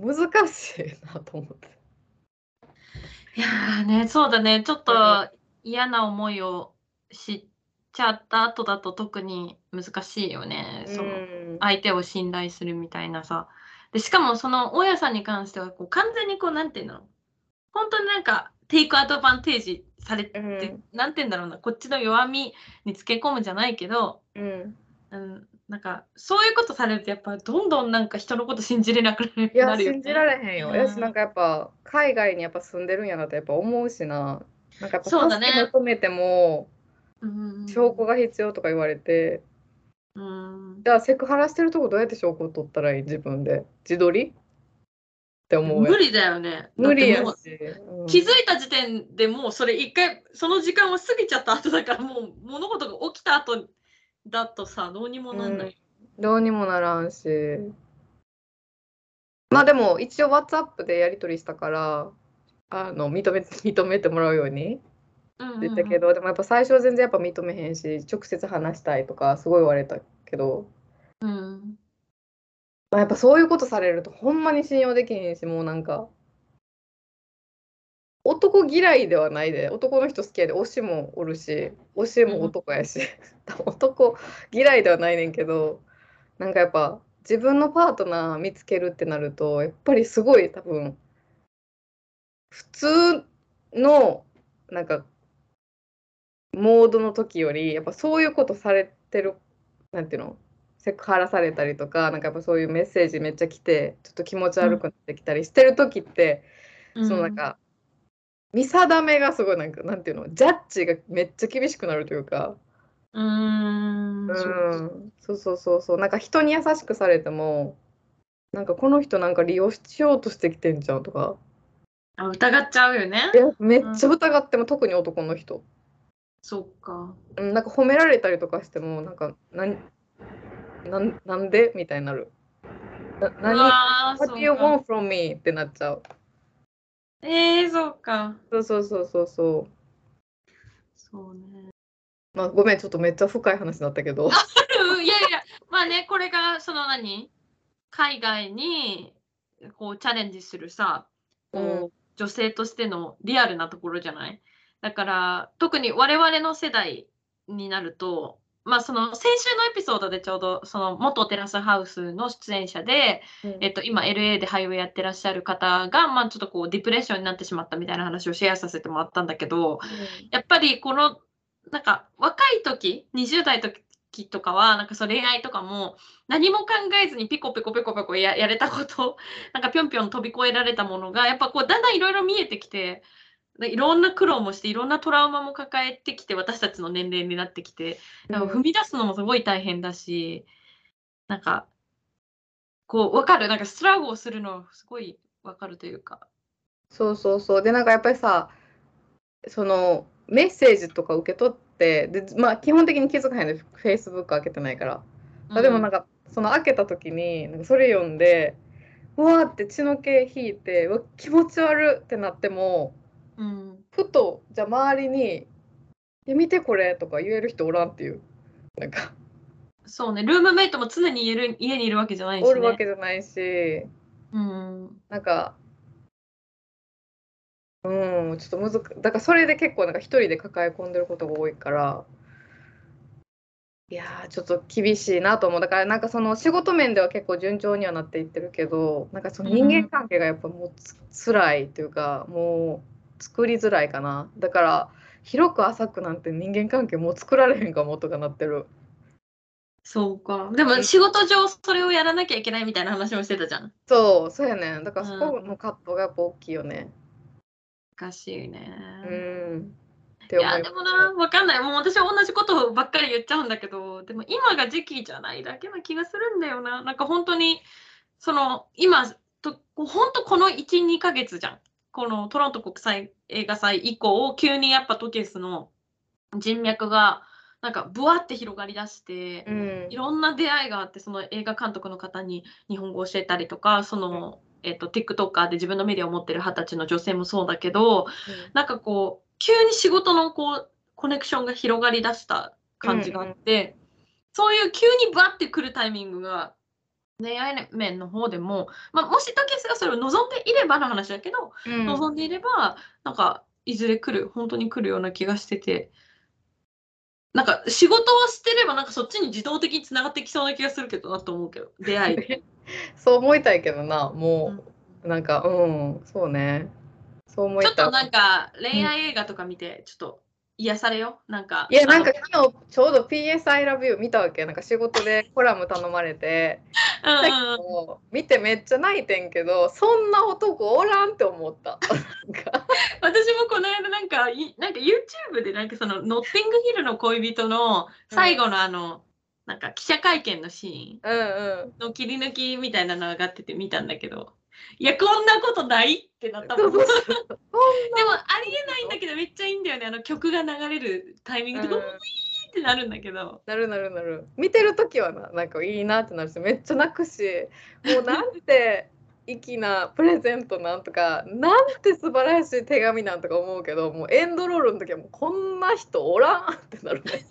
難しいなと思って。いやーねそうだねちょっとうん嫌な思いをしちゃった後だと特に難しいよね。そのうん相手を信頼するみたいなさ。でしかもその大家さんに関してはこう完全にこうなんていうの？本当になんかテイクアドバンテージされて、うん。なんて言うんだろうなこっちの弱みにつけ込むじゃないけど、うん。うん、なんかそういうことされるとやっぱどんどんなんか人のこと信じれなくなるよね。信じられへんよ。うん。やしなんかやっぱ海外にやっぱ住んでるんやなってやっぱ思うしな。なんかやっぱそうだね。助け求めてもうん。証拠が必要とか言われて、うんじゃあセクハラしてるとこどうやって証拠を取ったらいい？自分で自撮り？って思う無理だよね。無理やし。ううん気づいた時点でもうそれ一回その時間は過ぎちゃった後だからもう物事が起きた後だとさどうにもなんない。どうにもならんし。まあでも一応 WhatsApp でやり取りしたからあの認め認めてもらうようにうんうんうん。言ったけど、でもやっぱ最初は全然やっぱ認めへんし直接話したいとかすごい言われたけど、うん。まあ、やっぱそういうことされるとほんまに信用できへんしもうなんか。男嫌いではないで男の人好きやで推しもおるし推しも男やし、男嫌いではないねんけどなんかやっぱ自分のパートナー見つけるってなるとやっぱりすごい多分普通のなんかモードの時よりやっぱそういうことされてるなんていうの？セクハラされたりとかなんかやっぱそういうメッセージめっちゃ来てちょっと気持ち悪くなってきたりしてる時って、うん。そのなんか見定めがすごいなんかなんていうの？ジャッジがめっちゃ厳しくなるというか、うーん。うそう。ん、そうそうそうそう。なんか人に優しくされてもなんかこの人なんか利用しようとしてきてんじゃんとか。あ疑っちゃうよね。めっちゃ疑っても、特に男の人、そっか。うん、なんか褒められたりとかしてもなんかなんなんなんでみたいになるなう何 What do you want from me? ってなっちゃう。えー、そうか。そうそうそうそうそう。そうね。まあごめん、ちょっとめっちゃ深い話だったけど。うんいやいや、まあね、これがその何？海外にこうチャレンジするさ、こううん女性としてのリアルなところじゃない？だから特に我々の世代になると、まあその先週のエピソードでちょうどその元テラスハウスの出演者で、えっと、今 LA で俳優やってらっしゃる方が、まあ、ちょっとこうディプレッションになってしまったみたいな話をシェアさせてもらったんだけど、やっぱりこのなんか若い時20代時とかはなんかそう恋愛とかも何も考えずにピコピコピコピコややれたことなんかぴょんぴょん飛び越えられたものがやっぱこうだんだんいろいろ見えてきてでいろんな苦労もしていろんなトラウマも抱えてきて私たちの年齢になってきてなんか踏み出すのもすごい大変だしなんかこう分かる？なんかストラグをするのすごい分かるというか。そうそうそう。で、なんかやっぱりさ、そのメッセージとか受け取って、で、まあ基本的に気づかへんで、Facebook 開けてないから。あでもなんか、かその開けた時になんかそれ読んでうわーって血の気引いてうわ気持ち悪ってなってもうん。ふとじゃあ周りに「いや見てこれ」とか言える人おらんっていう。なんか。そうね。ルームメイトも常に家る家にいるわけじゃないし、ね、おるわけじゃないし。うん。なんかうんちょっとむずくだからそれで結構なんか一人で抱え込んでることが多いから。いやーちょっと厳しいなと思う。だからなんかその仕事面では結構順調にはなっていってるけどなんかその人間関係がやっぱもうつ辛いというかもう作りづらいかな。だから広く浅くなんて人間関係もう作られへんかもとかなってる。そうか。でも仕事上それをやらなきゃいけないみたいな話もしてたじゃん。そうそうやねん。だからそこの葛藤がやっぱ大きいよね。難しいね、うん。いやでもなわかんない。もう私は同じことばっかり言っちゃうんだけどでも今が時期じゃないだけな気がするんだよな。なんか本当にその今と本当この12ヶ月じゃんこのトロント国際映画祭以降急にやっぱトケスの人脈がなんかブワって広がりだして、うん。いろんな出会いがあってその映画監督の方に日本語を教えたりとかその、えっと TikToker で自分のメディアを持ってる二十歳の女性もそうだけどなんかこう急に仕事のこうコネクションが広がりだした感じがあって、そういう急にバッてくるタイミングが恋愛面の方でも、まあ、もしトケスがそれを望んでいればの話だけど、うん。望んでいればなんかいずれ来る本当に来るような気がしててなんか仕事をしてればなんかそっちに自動的につながってきそうな気がするけどなと思うけど出会い。そう思いたいけどなもう、なんかうんそうね。そう思いたい。ちょっとなんか恋愛映画とか見てちょっと癒されよなんかいやなんかあ昨日ちょうど PS I love you 見たわけ。なんか仕事でコラム頼まれて。のうん見てめっちゃ泣いてんけどそんな男おらんって思った。私もこの間なんかいなんか YouTube でなんかそのノッティングヒルの恋人の最後のあの、なんか記者会見のシーンうんうん。の切り抜きみたいなの上がってて見たんだけどいやこんなことないってなったもん。でもありえないんだけどめっちゃいいんだよね。あの曲が流れるタイミング。で、うん。うーってなるんだけど。なるなるなる。見てる時はななんかいいなってなるしめっちゃ泣くしもうなんて粋なプレゼントなんとかなんて素晴らしい手紙なんとか思うけどもうエンドロールの時はもうこんな人おらんってなるね。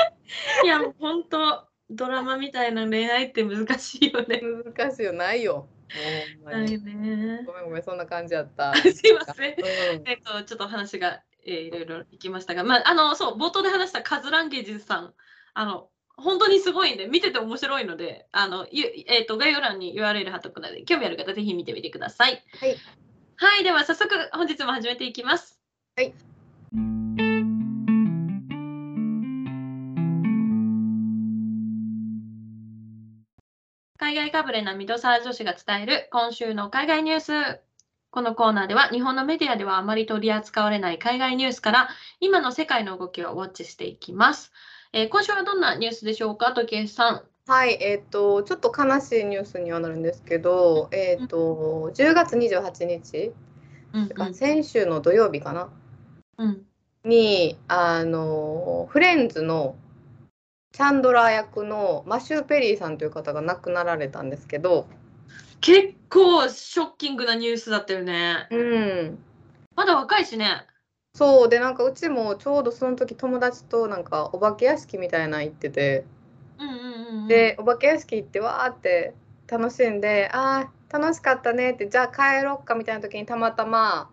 いやもう本当ドラマみたいな恋愛って難しいよね。難しいよ。ないよもうほんまにないね。ごめんごめんそんな感じやった、すいません。うんえっと、ちょっと話が、えーいろいろいきましたが、まあ、あの、そう、冒頭で話したカズランゲージさん、あの、本当にすごいんで、見てて面白いので、あの、ゆえっと、概要欄に URL 貼っとくので、興味ある方、ぜひ見てみてください。はい。はい、では早速、本日も始めていきます。はい。海外かぶれなミドサー女子が伝える今週の海外ニュース。このコーナーでは日本のメディアではあまり取り扱われない海外ニュースから今の世界の動きをウォッチしていきます。えー今週はどんなニュースでしょうか、時計さん。はい、えっ、と、ちょっと悲しいニュースにはなるんですけど、えっ、と、10月28日、うんあ先週の土曜日かな、うんに、あの、フレンズのチャンドラー役のマシュー・ペリーさんという方が亡くなられたんですけど、結構ショッキングなニュースだったよね。うん、まだ若いしね。そうでなんかうちもちょうどその時友達となんかお化け屋敷みたいなの行ってて、うんうんうんうん、でお化け屋敷行ってわーって楽しんであー楽しかったねってじゃあ帰ろっかみたいな時にたまたま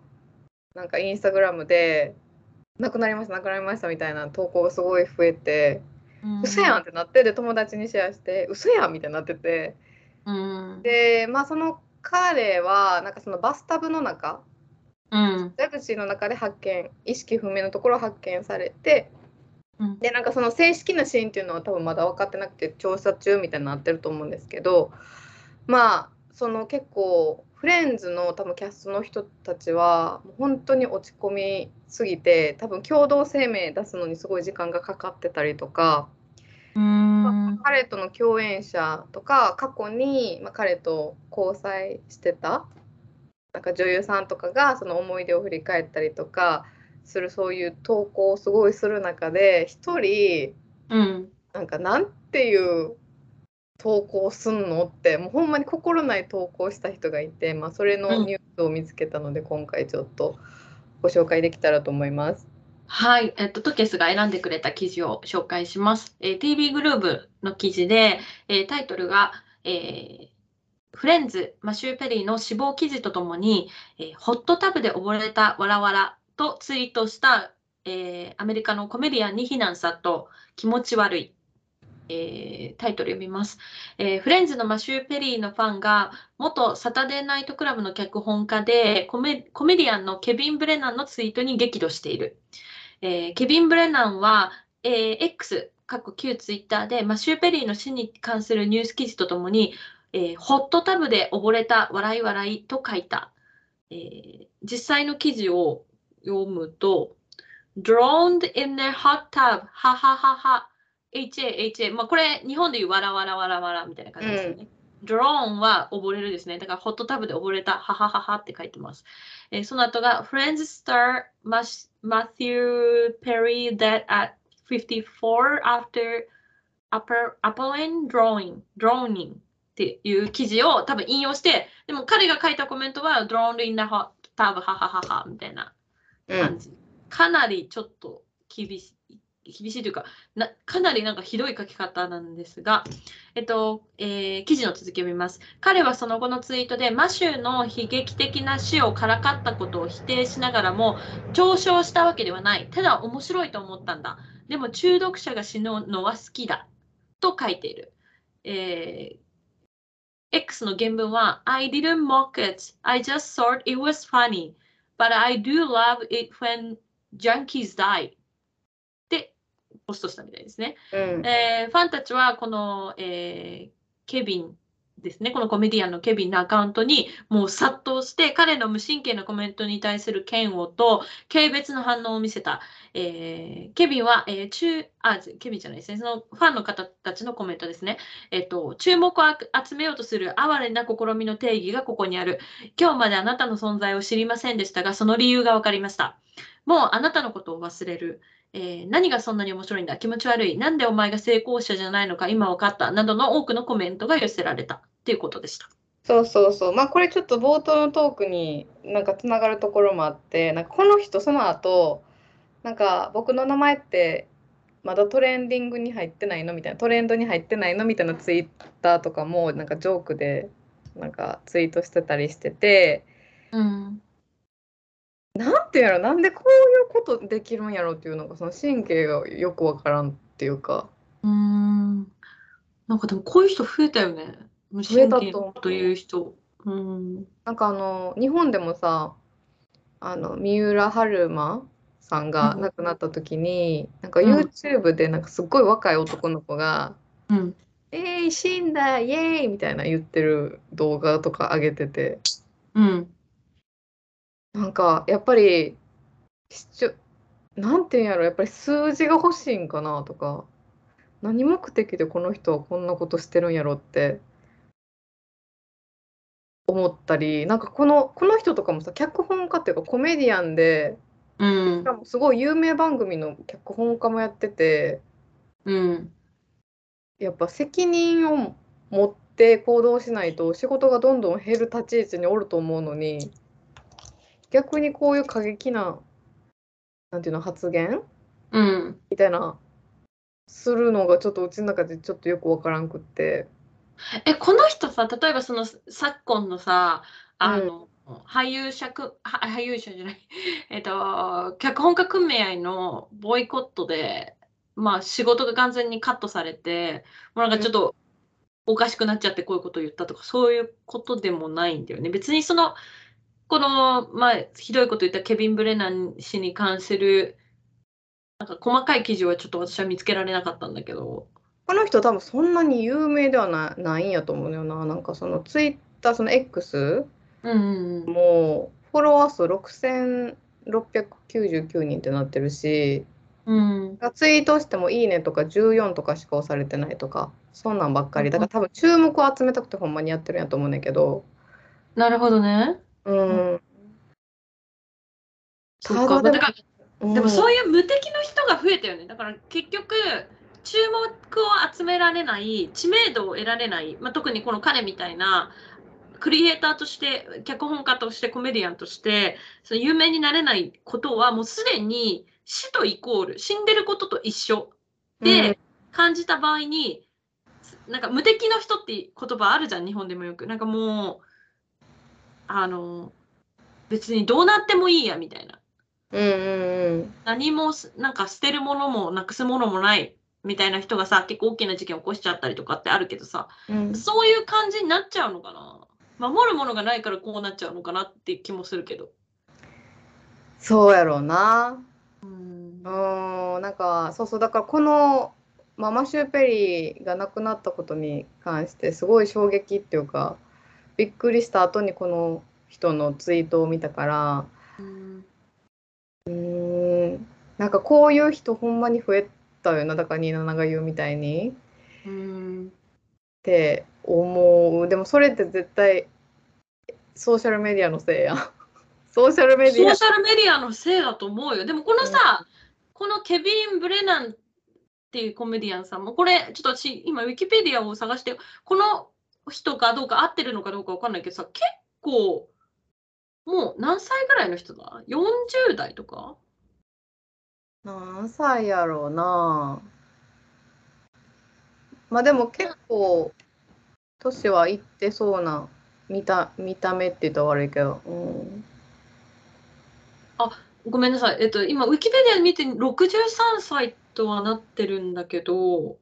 なんかインスタグラムで亡くなりました亡くなりましたみたいな投稿がすごい増えて、うん、嘘やんってなってで友達にシェアして嘘やんみたいになっててうん。でまあその彼はなんかそのバスタブの中うん。ジャグジーの中で発見意識不明のところ発見されてうんでなんかその正式なシーンっていうのは多分まだ分かってなくて調査中みたいになってると思うんですけどまあその結構フレンズの多分キャストの人たちは本当に落ち込みすぎて多分共同声明出すのにすごい時間がかかってたりとか、うん。彼との共演者とか過去に、まあ、彼と交際してたなんか女優さんとかがその思い出を振り返ったりとかするそういう投稿をすごいする中で一人うん。なんかなんていう投稿すんの？ってもうほんまに心ない投稿した人がいて、まあ、それのニュースを見つけたので、今回ちょっとご紹介できたらと思います。はい、えっと、トケスが選んでくれた記事を紹介します。えー TV グループの記事で、えータイトルが、えーフレンズ、マシュー・ペリーの死亡記事とともに、えーホットタブで溺れたわらわらとツイートした、えーアメリカのコメディアンに非難殺到、気持ち悪い。えータイトル読みます、えーフレンズのマシュー・ペリーのファンが元サタデーナイトクラブの脚本家でコメコメディアンのケビン・ブレナンのツイートに激怒している。えーケビン・ブレナンは、えー X、過去旧ツイッターでマシュー・ペリーの死に関するニュース記事とともに、えーホットタブで溺れた笑い笑いと書いた。えー実際の記事を読むと、drowned in a hot tub, はははは、HA、HA、まあこれ日本でいうわらわらわらわらみたいな感じですよね。ドローンは溺れるですね。だからホットタブで溺れた、ははははって書いてます。えーその後が Friends star Mas- Matthew Perry that at 54 after Applein drawing, drowning っていう記事を多分引用して、でも彼が書いたコメントは drowned in the hot tub ははははみたいなうん、感じ。かなりちょっと厳しい。厳しいというかな、かなりなんかひどい書き方なんですが、えっと、えー記事の続きを見ます。彼はその後のツイートで、マシューの悲劇的な死をからかったことを否定しながらも、嘲笑したわけではない。ただ面白いと思ったんだ。でも中毒者が死ぬのは好きだ。と書いている。えー X の原文は、I didn't mock it. I just thought it was funny. But I do love it when junkies die. で、ポストしたみたいですね。うんえーファンたちはこの、えーケビンですね、このコメディアンのケビンのアカウントにもう殺到して、彼の無神経なコメントに対する嫌悪と軽蔑の反応を見せた。えーケビンは、えー中あ、ケビンじゃないですね、そのファンの方たちのコメントですね。えっと、注目を集めようとする哀れな試みの定義がここにある。今日まであなたの存在を知りませんでしたが、その理由が分かりました。もうあなたのことを忘れる。えー何がそんなに面白いんだ？気持ち悪い。なんでお前が成功者じゃないのか？今分かった。などの多くのコメントが寄せられたっていうことでした。そうそうそうまあこれちょっと冒頭のトークになんかつながるところもあってなんかこの人その後なんか僕の名前ってまだトレンディングに入ってないの？みたいなトレンドに入ってないの？みたいなツイッターとかもなんかジョークでなんかツイートしてたりしててうん。なんていうやろなんでこういうことできるんやろっていうのがその神経がよくわからんっていうかうーん。なんかでもこういう人増えたよね。無増え神経たという人。うん。なんかあの日本でもさあの三浦春馬さんがうん亡くなった時に、なんかうん YouTube でなんかすっごい若い男の子がうん。「えー、死んだイエーイ!」みたいな言ってる動画とか上げててうん。なんかやっぱり視聴なんていうんやろやっぱり数字が欲しいんかなとか何目的でこの人はこんなことしてるんやろって思ったりなんかこのこの人とかもさ脚本家っていうかコメディアンでうんしか。もすごい有名番組の脚本家もやっててうん。やっぱ責任を持って行動しないと仕事がどんどん減る立ち位置におると思うのに逆にこういう過激ななんていうの発言？うん。みたいなするのがちょっとうちの中でちょっとよくわからんくって。え、この人さ、例えばその昨今のさ、あの、俳優者俳優者じゃない、えっと、脚本家組合のボイコットで、まあ仕事が完全にカットされて、もうなんかちょっとおかしくなっちゃってこういうことを言ったとか、そういうことでもないんだよね。別にその、この、まあ、ひどいこと言ったケビン・ブレナン氏に関する、なんか細かい記事はちょっと私は見つけられなかったんだけど、この人多分そんなに有名ではなないんやと思うのよな。なんかそのツイッターその X。もうフォロワー数6699人ってなってるしうん。ツイートしてもいいねとか14とかしか押されてないとかそんなんばっかり。だから多分注目を集めたくてほんまにやってるんやと思うねんけど。なるほどね。うんそうか。ただでもだからでもそういう無敵の人が増えたよね。だから結局、注目を集められない知名度を得られない、まあ、特にこの彼みたいなクリエイターとして脚本家としてコメディアンとしてその有名になれないことはもうすでに死とイコール死んでることと一緒で感じた場合に、なんか無敵の人って言葉あるじゃん日本でもよくなんかもうあの別にどうなってもいいやみたいな。うんうんうん。何もすなんか捨てるものもなくすものもないみたいな人がさ結構大きな事件起こしちゃったりとかってあるけどさうん。そういう感じになっちゃうのかな。守るものがないからこうなっちゃうのかなって気もするけど。そうやろうな。うんなんかそうそうだからこのママシュー・ペリーが亡くなったことに関してすごい衝撃っていうかびっくりした後にこの人のツイートを見たからうん。うーん。なんかこういう人ほんまに増えたよなだから27が言うみたいに。っうんて思う。でもそれって絶対ソーシャルメディアのせいや。ソーシャルメディア。ソーシャルメディアのせいだと思うよ。でもこのさ、このケビン・ブレナンっていうコメディアンさんも、これちょっと私今ウィキペディアを探して、この人かどうか合ってるのかどうかわかんないけどさ、結構もう何歳ぐらいの人だ ?40 代とか？何歳やろうなまあでも結構年はいってそうな見た見た目って言ったら悪いけど、うん、ごめんなさい。えっと、今、ウィキペディア見て63歳とはなってるんだけど、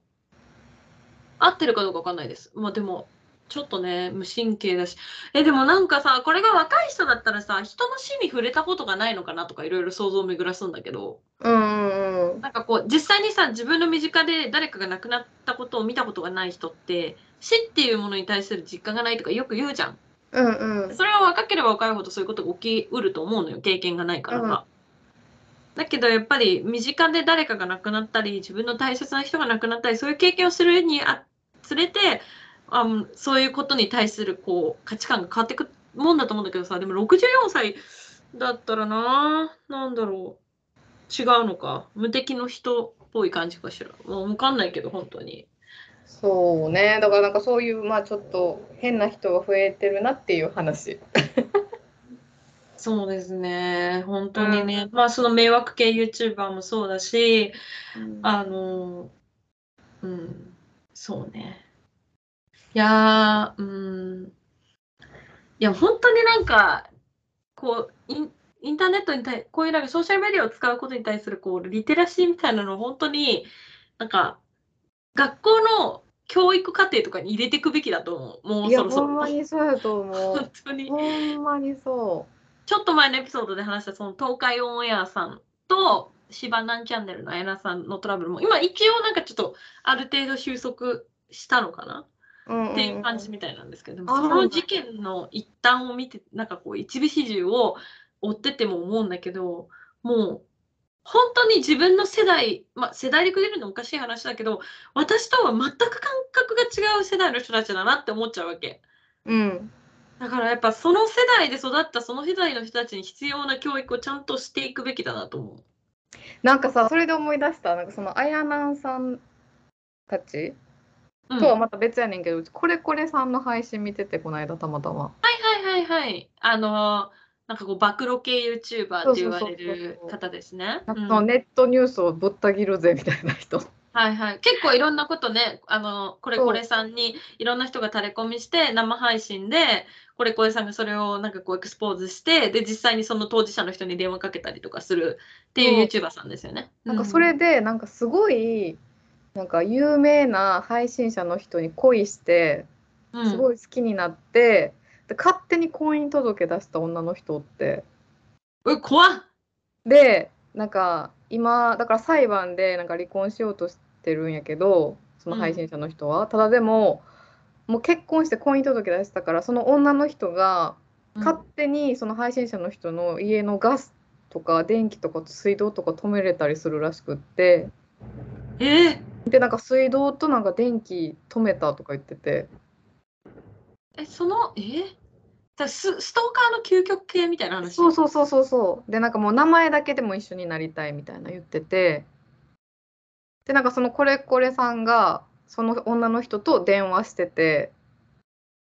合ってるかどうかわかんないです。まあでも、ちょっとね、無神経だし。え、でもなんかさ、これが若い人だったらさ、人の死に触れたことがないのかなとかいろいろ想像を巡らすんだけど、うんうんうんなんかこう、実際にさ、自分の身近で誰かが亡くなったことを見たことがない人って、死っていうものに対する実感がないとかよく言うじゃん。うんうんそれは若ければ若いほどそういうことが起きうると思うのよ経験がないからか。だけどやっぱり身近で誰かが亡くなったり自分の大切な人が亡くなったりそういう経験をするにあつれてあのそういうことに対するこう価値観が変わっていくもんだと思うんだけどさでも64歳だったらななんだろう。違うのか。無敵の人っぽい感じかしら。もう分かんないけど本当に。そうね。だからなんかそういうまあちょっと変な人が増えてるなっていう話。そうですね。本当にね、まあその迷惑系 YouTuber もそうだしあの、うん、そうね。いやー、うん。いや、本当になんか、こう、インインターネットに対、こういうなんかソーシャルメディアを使うことに対する、こう、リテラシーみたいなのを本当に、なんか、学校の教育課程とかに入れていくべきだと思う。もうそろそろ。ほんまにそうやと思 本う当に。ほんまにそちょっと前のエピソードで話したその東海オンエアさんと芝南チャンネルのエナさんのトラブルも今一応なんかちょっとある程度収束したのかなっていう感じみたいなんですけど、あその事件の一端を見てなんかこう一部始終を追ってても思うんだけどもう本当に自分の世代、まあ、世代でくれるのおかしい話だけど私とは全く感覚が違う世代の人たちだなって思っちゃうわけ。うんだからやっぱその世代で育ったその世代の人たちに必要な教育をちゃんとしていくべきだなと思う。なんかさそれで思い出したなんかそのあやなんさんたちうん、とははいまた別やねんけど、これこれさんの配信見ててこの間たまたま。はいはいはい。あのなんかこう暴露系 YouTuber って言われそうそうそうるそう。方ですね。ネットニュースをぶった切るぜみたいな人。はいはい、結構いろんなことね、あのこれこれさんにいろんな人が垂れ込みして生配信でこれこれさんがそれをなんかこうエクスポーズしてで実際にその当事者の人に電話かけたりとかするっていう YouTuber さんですよね。なんかそれでなんかすごいなんか有名な配信者の人に恋してうん。すごい好きになって、で勝手に婚姻届出した女の人って。うん、う怖っ。でなんか今だから裁判でなんか離婚しようとしてるんやけどその配信者の人は、ただでももう結婚して婚姻届出したからその女の人が勝手にその配信者の人の家のガスとか電気とか水道とか止めれたりするらしくって。えーでなんか水道となんか電気止めたとか言ってて。えそのえ？だスストーカーの究極系みたいな話？そうそうそうそうそう。でなんかもう名前だけでも一緒になりたいみたいな言ってて。でなんかそのこれこれさんがその女の人と電話してて。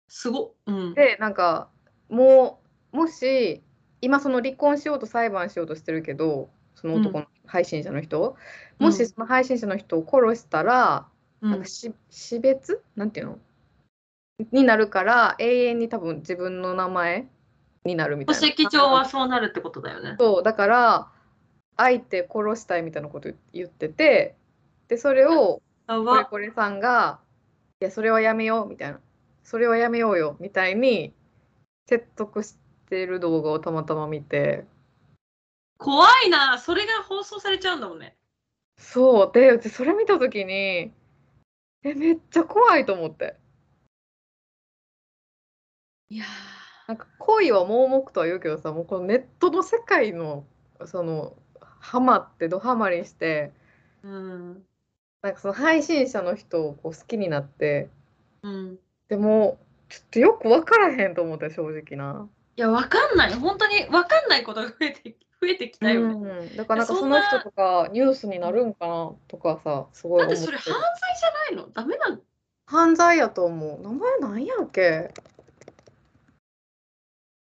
すごっ。うん。でなんかもうもし今その離婚しようと裁判しようとしてるけどその男の配信者の人、うん。もしその配信者の人を殺したら、うん。なんかし死別？なんていうの？になるから永遠に多分自分の名前になるみたいな。戸籍上はそうなるってことだよね。そうだから相手殺したいみたいなこと言っててでそれをこれ。これさんが「いやそれはやめよう」みたいな「それはやめようよ」みたいに説得してる動画をたまたま見て怖いな。それが放送されちゃうんだもんね。そうでうちそれ見た時にえめっちゃ怖いと思っていやなんか恋は盲目とは言うけどさもうこのネットの世界のそのハマってドハマりしてーうん。なんかその配信者の人をこう好きになってうん。でもちょっとよく分からへんと思って正直な。いや、わかんない。本当にわかんないことが増えて、増えてきたよね。うん、だからなんかその人とかニュースになるんかなとかさすごい思ってだってそれ犯罪じゃないの？ダメなの？犯罪やと思う。名前なんやっけ？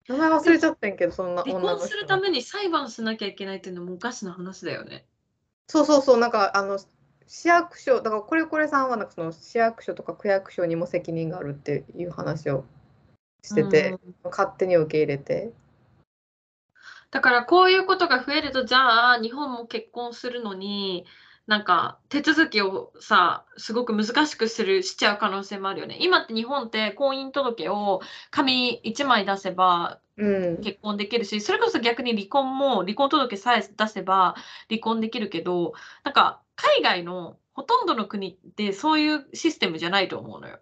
名前忘れちゃってんけどそんな離女の人婚するために裁判しなきゃいけないっていうのもおかしな話だよね。そうそうそう。なんかあの市役所だからこれこれさんはなんかその市役所とか区役所にも責任があるっていう話をしてて、勝手に受け入れてだからこういうことが増えるとじゃあ日本も結婚するのになんか手続きをさすごく難しくするしちゃう可能性もあるよね。今って日本って婚姻届を紙1枚出せばうん結婚できるしそれこそ逆に離婚も離婚届さえ出せば離婚できるけどなんか海外のほとんどの国ってそういうシステムじゃないと思うのよ。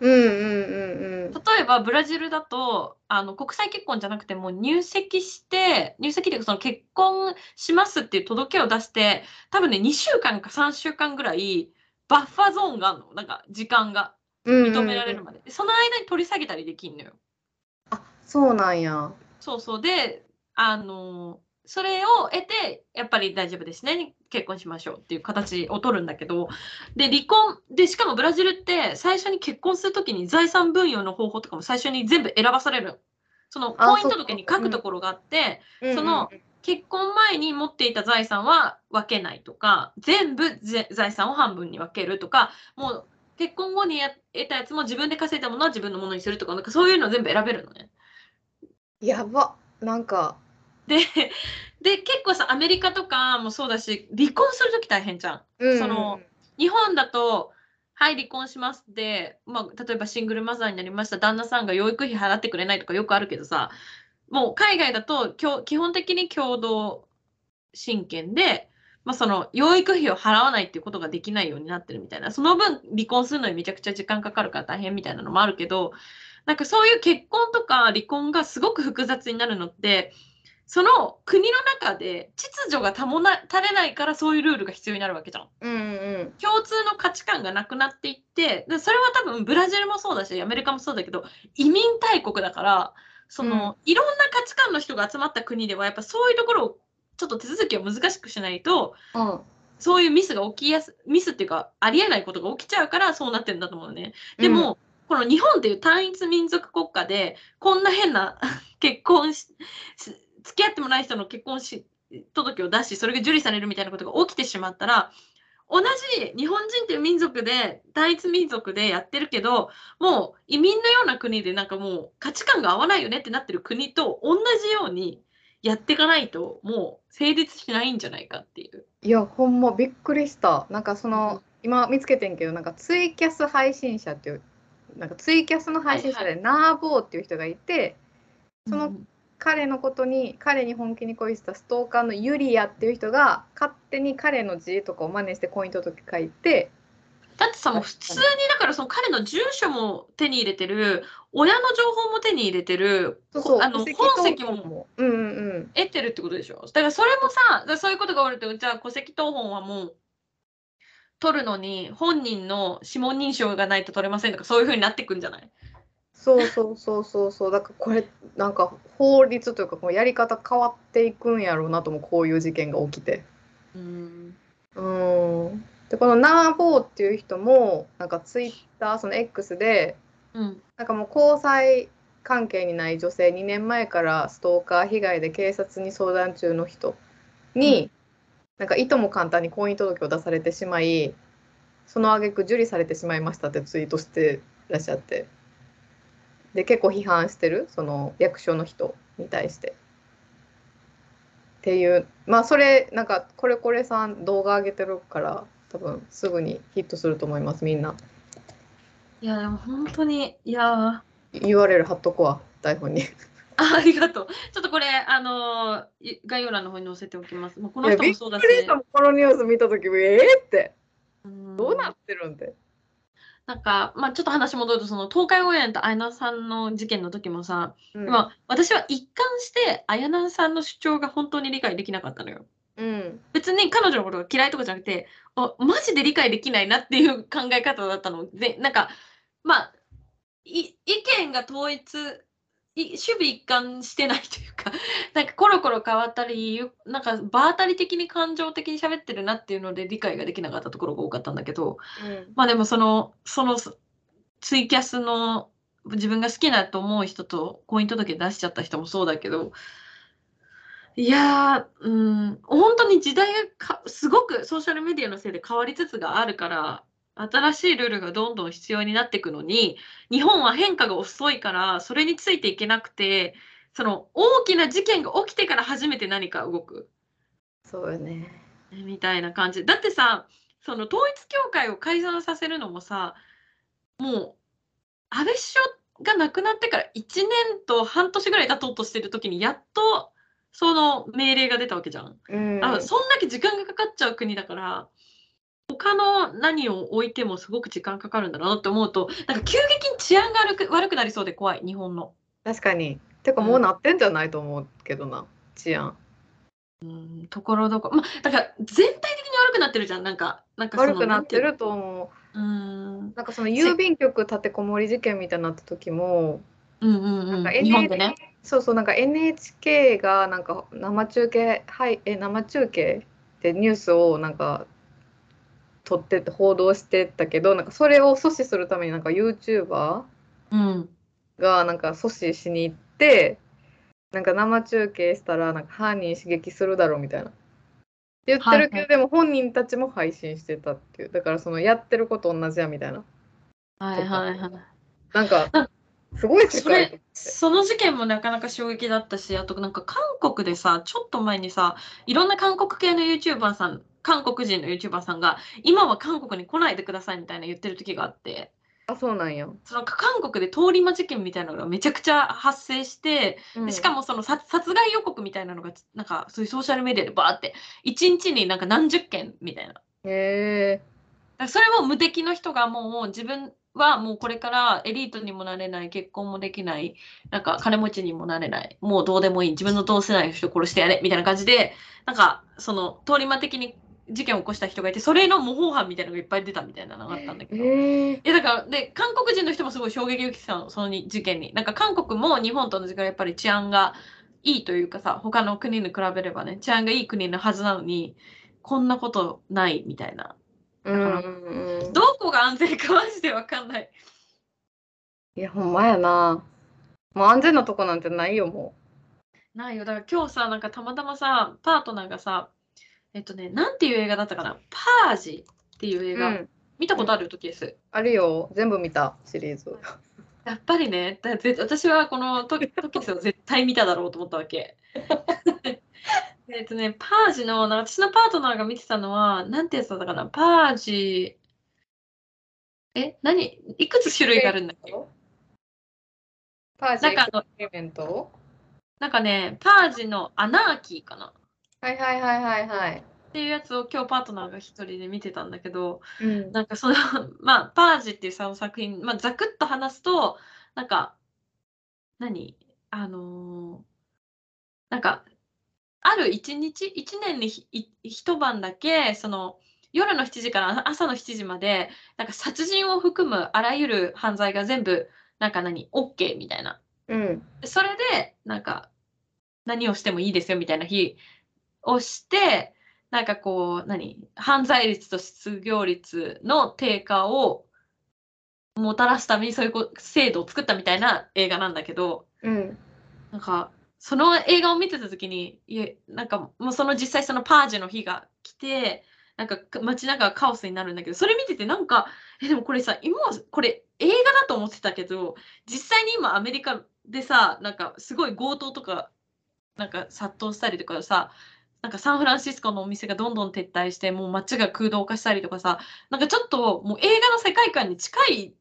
うんうんうんうん。例えばブラジルだとあの国際結婚じゃなくても入籍して入籍っていうかその結婚しますっていう届けを出して多分ね2週間か3週間ぐらいバッファーゾーンがあるのなんか時間が認められるまで,、でその間に取り下げたりできるのよ。あそうなんや。そうそう。であのそれを得てやっぱり大丈夫ですね。結婚しましょうっていう形を取るんだけど。で離婚でしかもブラジルって最初に結婚するときに財産分与の方法とかも最初に全部選ばされる。のそのあ婚姻届に書くところがあってその結婚前に持っていた財産は分けないとか全部ぜ財産を半分に分けるとかもう結婚後にや得たやつも自分で稼いだものは自分のものにするとかなんかそういうの全部選べるのね。やば。なんかでで結構さアメリカとかもそうだし離婚する時大変じゃん。うん。その日本だと「はい離婚します」って、まあ、例えばシングルマザーになりました。旦那さんが養育費払ってくれないとかよくあるけどさもう海外だと基本的に共同親権で、まあ、その養育費を払わないっていうことができないようになってるみたいな。その分離婚するのにめちゃくちゃ時間かかるから大変みたいなのもあるけどなんかそういう結婚とか離婚がすごく複雑になるのってその国の中で秩序が保なたれないからそういうルールが必要になるわけじゃん。うんうん共通の価値観がなくなっていってでそれは多分ブラジルもそうだしアメリカもそうだけど移民大国だからその、いろんな価値観の人が集まった国ではやっぱそういうところをちょっと手続きを難しくしないとうんそういうミスが起きやすミスっていうかありえないことが起きちゃうからそうなってるんだと思うね。でも、この日本っていう単一民族国家でこんな変な 結婚しし付き合ってもない人の結婚し届を出しそれが受理されるみたいなことが起きてしまったら同じ日本人っていう民族で単一民族でやってるけどもう移民のような国でなんかもう価値観が合わないよねってなってる国と同じようにやっていかないともう成立しないんじゃないかっていう。いやほんまびっくりした。なんかその、今見つけてんけどなんかツイキャス配信者っていうなんかツイキャスの配信者でナーボーっていう人がいて、その彼のことに彼に本気に恋したストーカーのユリアっていう人が勝手に彼の字とかを真似して婚姻届書いてだってさもう普通にだからその彼の住所も手に入れてる親の情報も手に入れてるあの戸本籍も得てるってことでしょ？だからそれもさそういうことがあるとじゃあ戸籍謄本はもう取るのに本人の指紋認証がないと取れませんとかそういうふうになってくんじゃない？そうそうそうそうそう。だからこれなんか法律というかこのやり方変わっていくんやろうなともこういう事件が起きて。うん。うん。でこのナーボーっていう人もなんかツイッターその X でうん。なんかもう交際関係にない女性2年前からストーカー被害で警察に相談中の人に、うん。なんかいとも簡単に婚姻届を出されてしまいその挙句受理されてしまいましたってツイートしてらっしゃってで結構批判してるその役所の人に対して。っていうまあそれなんかこれこれさん動画上げてるから多分すぐにヒットすると思いますみんな。いやでも本当にいやー URL 貼っとこわ台本に。あありがとう。ちょっとこれ、あのーい概要欄の方に載せておきます。もうこの人もそうだしく、りしたもんこのニュース見た時ええってうんどうなってるんで。なんか、まあ、ちょっと話戻ると、その東海オンエアと綾菜さんの事件の時もさ、うん。まあ、私は一貫して綾菜さんの主張が本当に理解できなかったのよ。うん。別に彼女のことが嫌いとかじゃなくて、あマジで理解できないなっていう考え方だったの。で、なんか、まあ、い意見が統一、い守備一貫してないというか、なんかコロコロ変わったり、ゆなんか場当たり的に感情的に喋ってるなっていうので理解ができなかったところが多かったんだけど、うん。まあでもその、そのツイキャスの自分が好きだと思う人と婚姻届出しちゃった人もそうだけど、いやー、うん、本当に時代がかすごくソーシャルメディアのせいで変わりつつがあるから、新しいルールがどんどん必要になっていくのに、日本は変化が遅いから、それについていけなくて、その大きな事件が起きてから初めて何か動く。そうよね。みたいな感じ。だってさ、その統一教会を解散させるのもさ、もう安倍首相が亡くなってから1年と半年ぐらい経とうとしてる時にやっとその命令が出たわけじゃん。うんあそんだけ時間がかかっちゃう国だから、他の何を置いてもすごく時間かかるんだなって思うと、なんか急激に治安が悪く悪くなりそうで怖い、日本の。確かに。てかもうなってんじゃないと思うけどな治安。うん、ところどころ、まあ、だから全体的に悪くなってるじゃん、なんか、なんか悪くなってると思う。うんなんかその郵便局立てこもり事件みたいになった時も、うんうんうん、なんか日本でね。そうそうなんか NHK がなんか生中継はいえ生中継でニュースをなんか撮ってって報道してたけどなんかそれを阻止するためになんか YouTuber うん、がなんか阻止しに行ってなんか生中継したらなんか犯人刺激するだろうみたいな。言ってるけど、はいはい。でも本人たちも配信してたっていう。だからそのやってること同じやみたいな。はいはいはい。なんかなすごい世そ界れ、その事件もなかなか衝撃だったし、あとなんか韓国でさ、ちょっと前にさ、いろんな韓国系の YouTuber さん、韓国人の YouTuber さんが、今は韓国に来ないでくださいみたいな言ってる時があって、あそうなんや、その韓国で通り魔事件みたいなのがめちゃくちゃ発生して、うん。でしかもその殺殺害予告みたいなのが、なんかそういうソーシャルメディアでバーって、1日になんか何十件みたいな。へえそれも無敵の人がもう自分はもうこれからエリートにもなれない結婚もできないなんか金持ちにもなれないもうどうでもいい自分の同世代の人殺してやれみたいな感じでなんかその通り魔的に事件を起こした人がいてそれの模倣犯みたいなのがいっぱい出たみたいなのがあったんだけど。へえいやだからで韓国人の人もすごい衝撃を受けてたの。そのに事件に。なんか韓国も日本と同じくらいやっぱり治安がいいというかさ他の国に比べればね治安がいい国のはずなのにこんなことないみたいな。うんうんうん。どこが安全かマジでわかんない。いやほんまやな。もう安全なとこなんてないよもないよ。だから今日さ、なんかたまたまさ、パートナーがさ、えっとね、なんていう映画だったかな？パージっていう映う、画、うん、見たことある時です。あるよ。全部見たシリーズ。やっぱりね、だぜ私はこのトトキスを絶対見ただろうと思ったわけ。えっとね、パージの、なんか私のパートナーが見てたのは、なんてやつだったかな？パージ、え、何？いくつ種類があるんだっけ？パージなんメント？なんかね、パージのアナーキーかな？はいはいはいはいはい。っていうやつを今日パートナーが一人で見てたんだけど、うん。なんかその、まあ、パージっていうその作品、まあ、ざくっと話すと、なんか、何？あのーなんか、ある一日、一年にひい一晩だけ、その、夜の7時から朝の7時まで、なんか殺人を含むあらゆる犯罪が全部、なんか何、OK みたいな。うん。でそれで、なんか、何をしてもいいですよみたいな日をして、なんかこう、何？犯罪率と失業率の低下をもたらすためにそういう制度を作ったみたいな映画なんだけど、うん。なんか、その映画を見てた時に、いえ、なんかもうその実際そのパージュの日が来て、なんかか街中がカオスになるんだけど、それ見ててなんか、え、でもこれさ、今はこれ映画だと思ってたけど、実際に今アメリカでさ、なんかすごい強盗とか、なんか殺到したりとかさ、なんかサンフランシスコのお店がどんどん撤退して、もう街が空洞化したりとかさ、なんかちょっともう映画の世界観に近い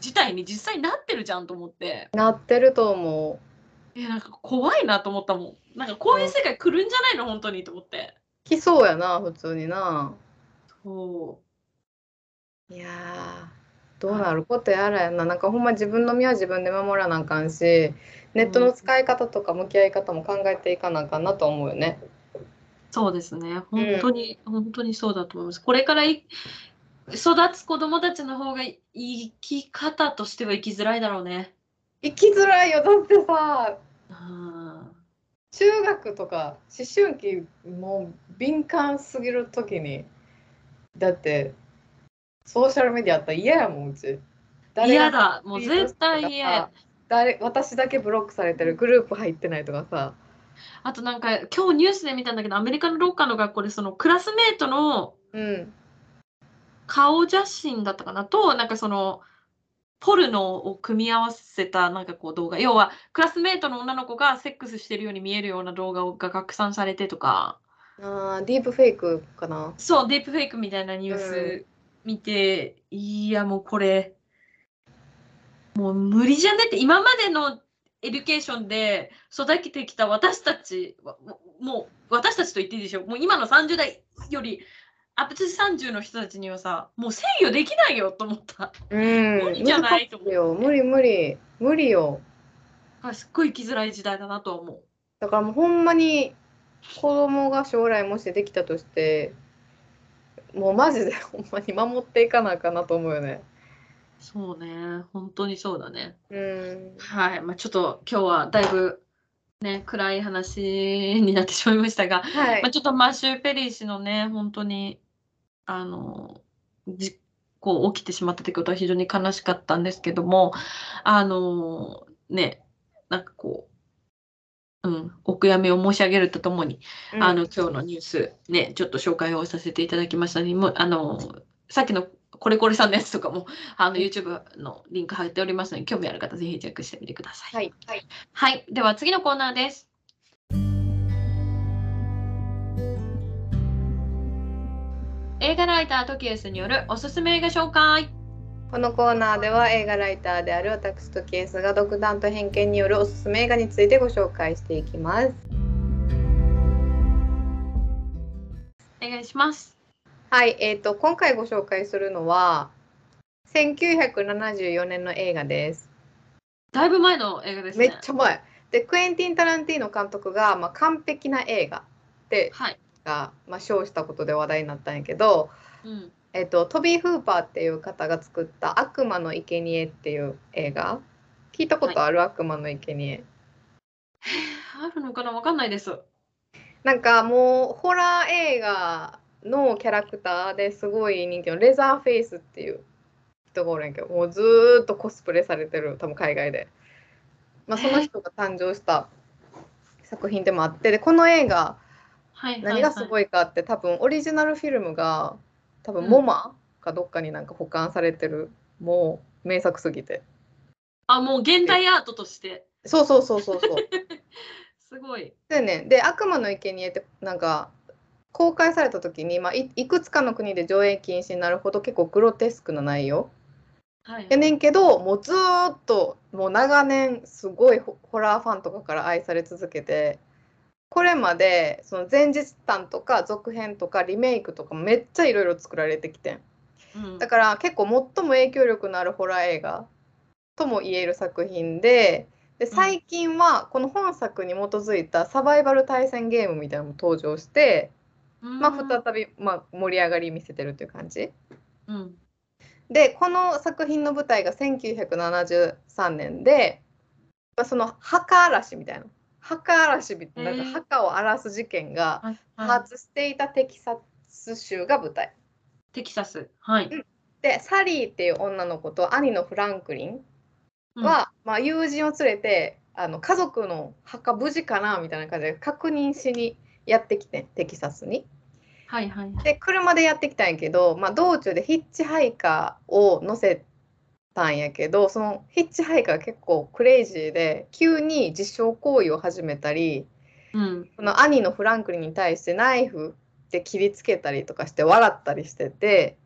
事態に実際になってるじゃんと思って。なってると思え、なんか怖いなと思ったもん。なんかこういう世界来るんじゃないの、本当にと思って。う来そうやな普通になそいやーどうなることやらやななんかほんま自分の身は自分で守らなあかんしネットの使い方とか向き合い方も考えていかなあかんなと思うよね。うそうですね。本当に、本当にそうだと思います。これからい育つ子供たちの方が生き方としては生きづらいだろうね。生きづらいよだってさうん中学とか思春期もう敏感すぎる時にだってソーシャルメディアあったら嫌やもんうち。嫌だ。もう絶対嫌や。誰私だけブロックされてるグループ入ってないとかさあとなんか今日ニュースで見たんだけど、アメリカのどっかの学校でそのクラスメートのうん顔写真だったかなと、なんかその、ポルノを組み合わせたなんかこう動画。要は、クラスメートの女の子がセックスしてるように見えるような動画が拡散されてとか、あーディープフェイクかな。そう、ディープフェイクみたいなニュース見て、いや、もうこれ、もう無理じゃねって、今までのeducation で育ててきた私たちは、もう私たちと言っていいでしょ。もう今の30代より、アップ30の人たちにはさ、もう制御できないよと思った。うん無理じゃないと思う無理無理無理よあすっごい生きづらい時代だなとは思う。だからもうほんまに子供が将来もしできたとしてもうマジでほんまに守っていかなあかんなと思うよねそうね、本当にそうだね。うん。はい、まあ、ちょっと今日はだいぶね、暗い話になってしまいましたが、はい。まあ、ちょっとマシュー・ペリー氏のね、本当に、あの、事故起きてしまったということは非常に悲しかったんですけども、あの、ね、なんかこう、うん、お悔やみを申し上げるとともに、うん。あの、今日のニュース、ね、ちょっと紹介をさせていただきましたので、もうあの、さっきのこれこれさんのやつとかも、あの、YouTube のリンク貼っておりますので、興味ある方、ぜひチェックしてみてください。はいはいはい、では次のコーナーです。映画ライタートキエスによるおすすめ映画紹介。このコーナーでは映画ライターである私とケースが独断と偏見によるおすすめ映画についてご紹介していきますお願いします。はいえー、と今回ご紹介するのは1974年の映画ですだいぶ前の映画ですめね。っちゃ前でクエンティン・タランティーノ監督が、まあ、完璧な映画ってはい。が、まあ、賞したことで話題になったんやけど、うん。えっと、トビー・フーパーっていう方が作った「悪魔の生贄っていう映画聞いたことある、悪魔の生贄あるのかな？わかんないです。なんかもうホラー映画のキャラクターですごい人気のレザーフェイスっていう人がおるんやけどもうずーっとコスプレされてる多分海外で、まあ、その人が誕生した作品でもあってでこの映画はい。何がすごい。いかって多分オリジナルフィルムが多分うんモマかどっかになんか保管されてる、もう名作すぎてあ、もう現代アートとして。そうそうそうそうそう すごい。でねで悪魔の生贄ってなんか公開された時に、まあ、いいくつかの国で上映禁止になるほど結構グロテスクな内容。はい。やねんけどもうずーっともう長年すごいホホラーファンとかから愛され続けてこれまでその前日譚とか続編とかリメイクとかもめっちゃいろいろ作られてきてん。うん。だから結構最も影響力のあるホラー映画とも言える作品でで最近はこの本作に基づいたサバイバル対戦ゲームみたいなのも登場して、まあ、再び、まあ、盛り上がり見せてるっていう感じ。うん。でこの作品の舞台が1973年で、まあ、その墓嵐みたいな墓荒らしみたいな墓を荒らす事件がはい多はい発していたテキサス州が舞台。テキサス。はい。でサリーっていう女の子と兄のフランクリンうん、は、まあ、友人を連れてあの家族の墓無事かなみたいな感じで確認しにやってきてテキサスに。はいはい。で車でやってきたんやけど、まあ、道中でヒッチハイカーを乗せたんやけどそのヒッチハイカーが結構クレイジーで急に自傷行為を始めたりうん。その兄のフランクリンに対してナイフで切りつけたりとかして笑ったりしてて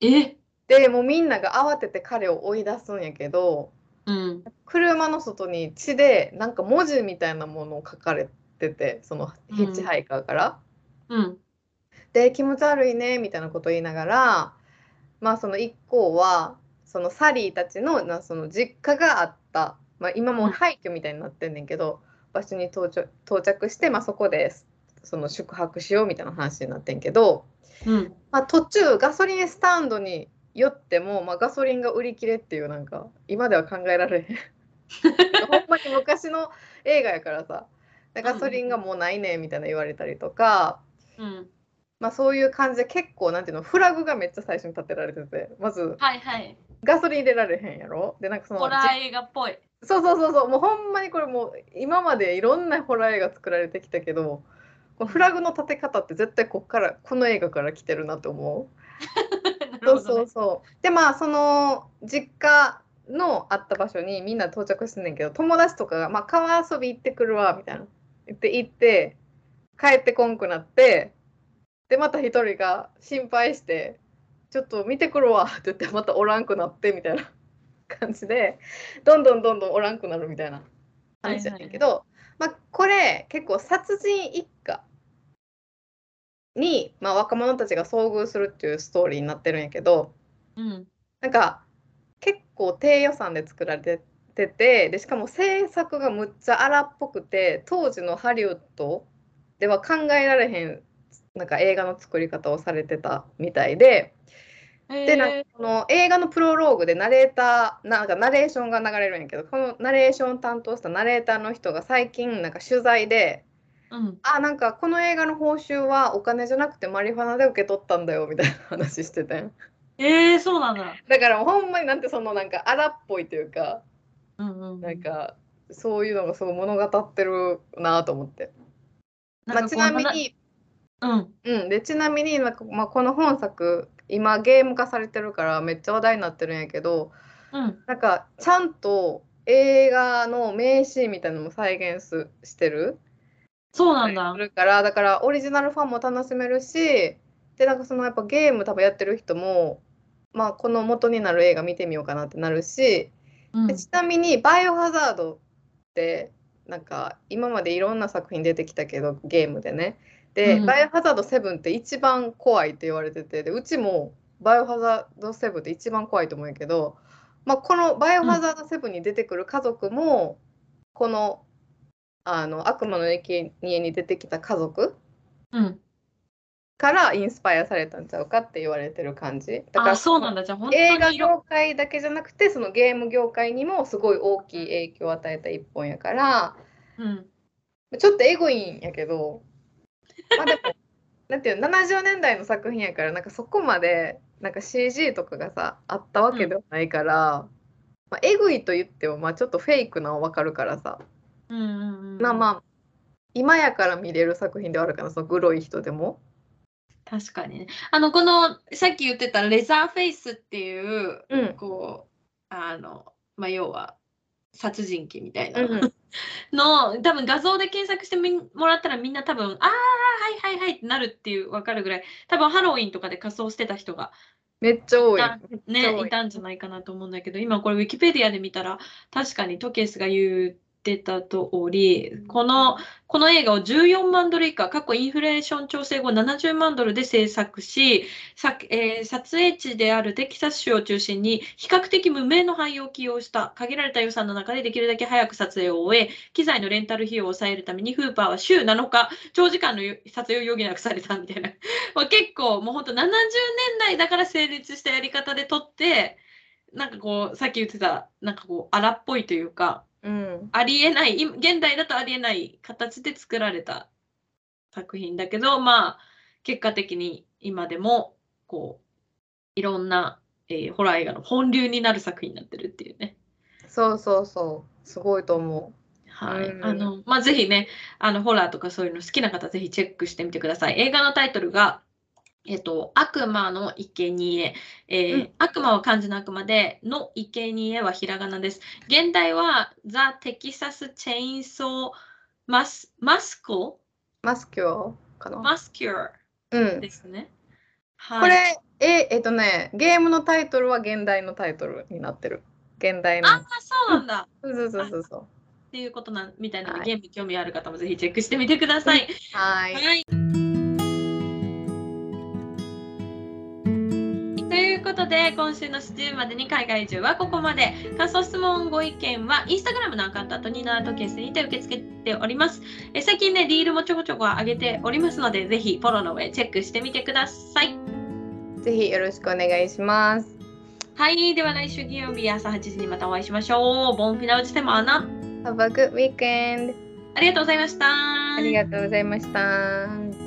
え？でもうみんなが慌てて彼を追い出すんやけどうん。車の外に血でなんか文字みたいなものを書かれててそのヒッチハイカーから。うん。で気持ち悪いねみたいなことを言いながらまあその一行はそのサリーたちのなその実家があった、まあ、今もう廃墟みたいになってんねんけど場所に到着到着して、まあ、そこでその宿泊しようみたいな話になってんけど、うん。まあ、途中ガソリンスタンドに寄っても、まあ、ガソリンが売り切れっていうなんか今では考えられへん ほんまに昔の映画やからさガソリンがもうないねみたいな言われたりとか。うん。まあそういう感じで結構なんていうのフラグがめっちゃ最初に立てられててまずはいはい。ガソリン入れられへんやろ？でなんかそのホラー映画っぽい。そうそうそうそうもうほんまにこれもう今までいろんなホラー映画作られてきたけどこのフラグの立て方って絶対こっからこの映画から来てるなって思う。そうそうそう。でまあその実家のあった場所にみんな到着してんねんけど友達とかが「まあ、川遊び行ってくるわ」みたいな言って行って帰ってこんくなってでまた一人が心配して「ちょっと見てくるわ」って言ってまたおらんくなってみたいな 感じでどんどんどんどんおらんくなるみたいな話やねんけど、まあこれ結構殺人一家に、まあ、若者たちが遭遇するっていうストーリーになってるんやけどうん。なんか結構低予算で作られててでしかも制作がむっちゃ荒っぽくて当時のハリウッドでは考えられへんなんか映画の作り方をされてたみたいででなんえかこの映画のプロローグでナレーターなんかナレーションが流れるんやけどこのナレーションを担当したナレーターの人が最近なんか取材でー、うん。あなんかこの映画の報酬はお金じゃなくてマリファナで受け取ったんだよみたいな話しててんえー、そうなんだ。だからほんまになんてそのなんか荒っぽいというかうんうん。なんかそういうのがすごい物語ってるなと思って、まあ、ちなみ。に、うん。うん、でちなみになんか、まあ、この本作今ゲーム化されてるからめっちゃ話題になってるんやけどうん。なんかちゃんと映画の名シーンみたいなのも再現すしてる？そうなんだす。るからだからオリジナルファンも楽しめるしでなんかそのやっぱゲーム多分やってる人もまあこの元になる映画見てみようかなってなるし、うん。でちなみに「バイオハザード」ってなんか今までいろんな作品出てきたけどゲームでね。で、うん。バイオハザード7って一番怖いって言われててでうちもバイオハザード7って一番怖いと思うんやけど、まあ、このバイオハザード7に出てくる家族も、このあの悪魔の生贄に出てきた家族うん。からインスパイアされたんちゃうかって言われてる感じだからあ、そうなんだ。じゃあ本当映画業界だけじゃなくてそのゲーム業界にもすごい大きい影響を与えた一本やからうん。ちょっとエゴいんやけど まあでもなんていうの70年代の作品やからなんかそこまでなんか CG とかがさあったわけではないから、まあ、エグいと言ってもまあちょっとフェイクなの分かるからさ、うんうんうん。まあまあ今やから見れる作品ではあるかなそのグロい人でも。確かにね。あの、この、さっき言ってたレザーフェイスっていう、うん。こう、あの、まあ、要は、殺人鬼みたいな。うん の、多分画像で検索してみもらったらみんな多分、ああ、はいはいはいってなるっていう分かるぐらい、多分ハロウィンとかで仮装してた人がめっちゃ多い。ね、い。たんじゃないかなと思うんだけど、今これウィキペディアで見たら、確かにトケスが言ってた通り、この、この映画を14万ドル以下、過去インフレーション調整後70万ドルで制作し、さえー撮影地であるテキサス州を中心に比較的無名の俳優を起用した限られた予算の中でできるだけ早く撮影を終え、機材のレンタル費用を抑えるためにフーパーは週7日、長時間の撮影を余儀なくされたみたいな。まあ、結構もう本当70年代だから成立したやり方で撮って、なんかこう、さっき言ってた、なんかこう、荒っぽいというか、うん。ありえない、い現代だとありえない形で作られた作品だけど、まあ、結果的に今でも、こう、いろんな、えーホラー映画の本流になる作品になってるっていうね。そうそうそう。すごいと思はい。うんあの、まあ、ぜひね、あの、ホラーとかそういうの好きな方、ぜひチェックしてみてください。映画のタイトルが、えっと、悪魔の生贄えーうん悪魔は漢字の悪魔で、の生贄はひらがなです。現代は、ザ・テキサス・チェインソー・マス、マスコう。マスキュアかな。マスキュアうん。ですね。はい。これ、え、えっとね、ゲームのタイトルは現代のタイトルになってる。現代の。ああ、そうなんだ。そうそうそうそうそう。っていうことなんみたいなので、はいゲーム興味ある方もぜひチェックしてみてください。はい。はい。ことで、今週の7時までに海外中はここまで。感想、質問、ご意見は、インスタグラムのアカウント、あとニーナートケースにて受け付けております。え最近ね、リールもちょこちょこ上げておりますので、ぜひフォローの上チェックしてみてください。ぜひよろしくお願いします。はい、では来週金曜日朝8時にまたお会いしましょう。ボンフィナウチテマーナ。Have a good weekend! ありがとうございました。ありがとうございました。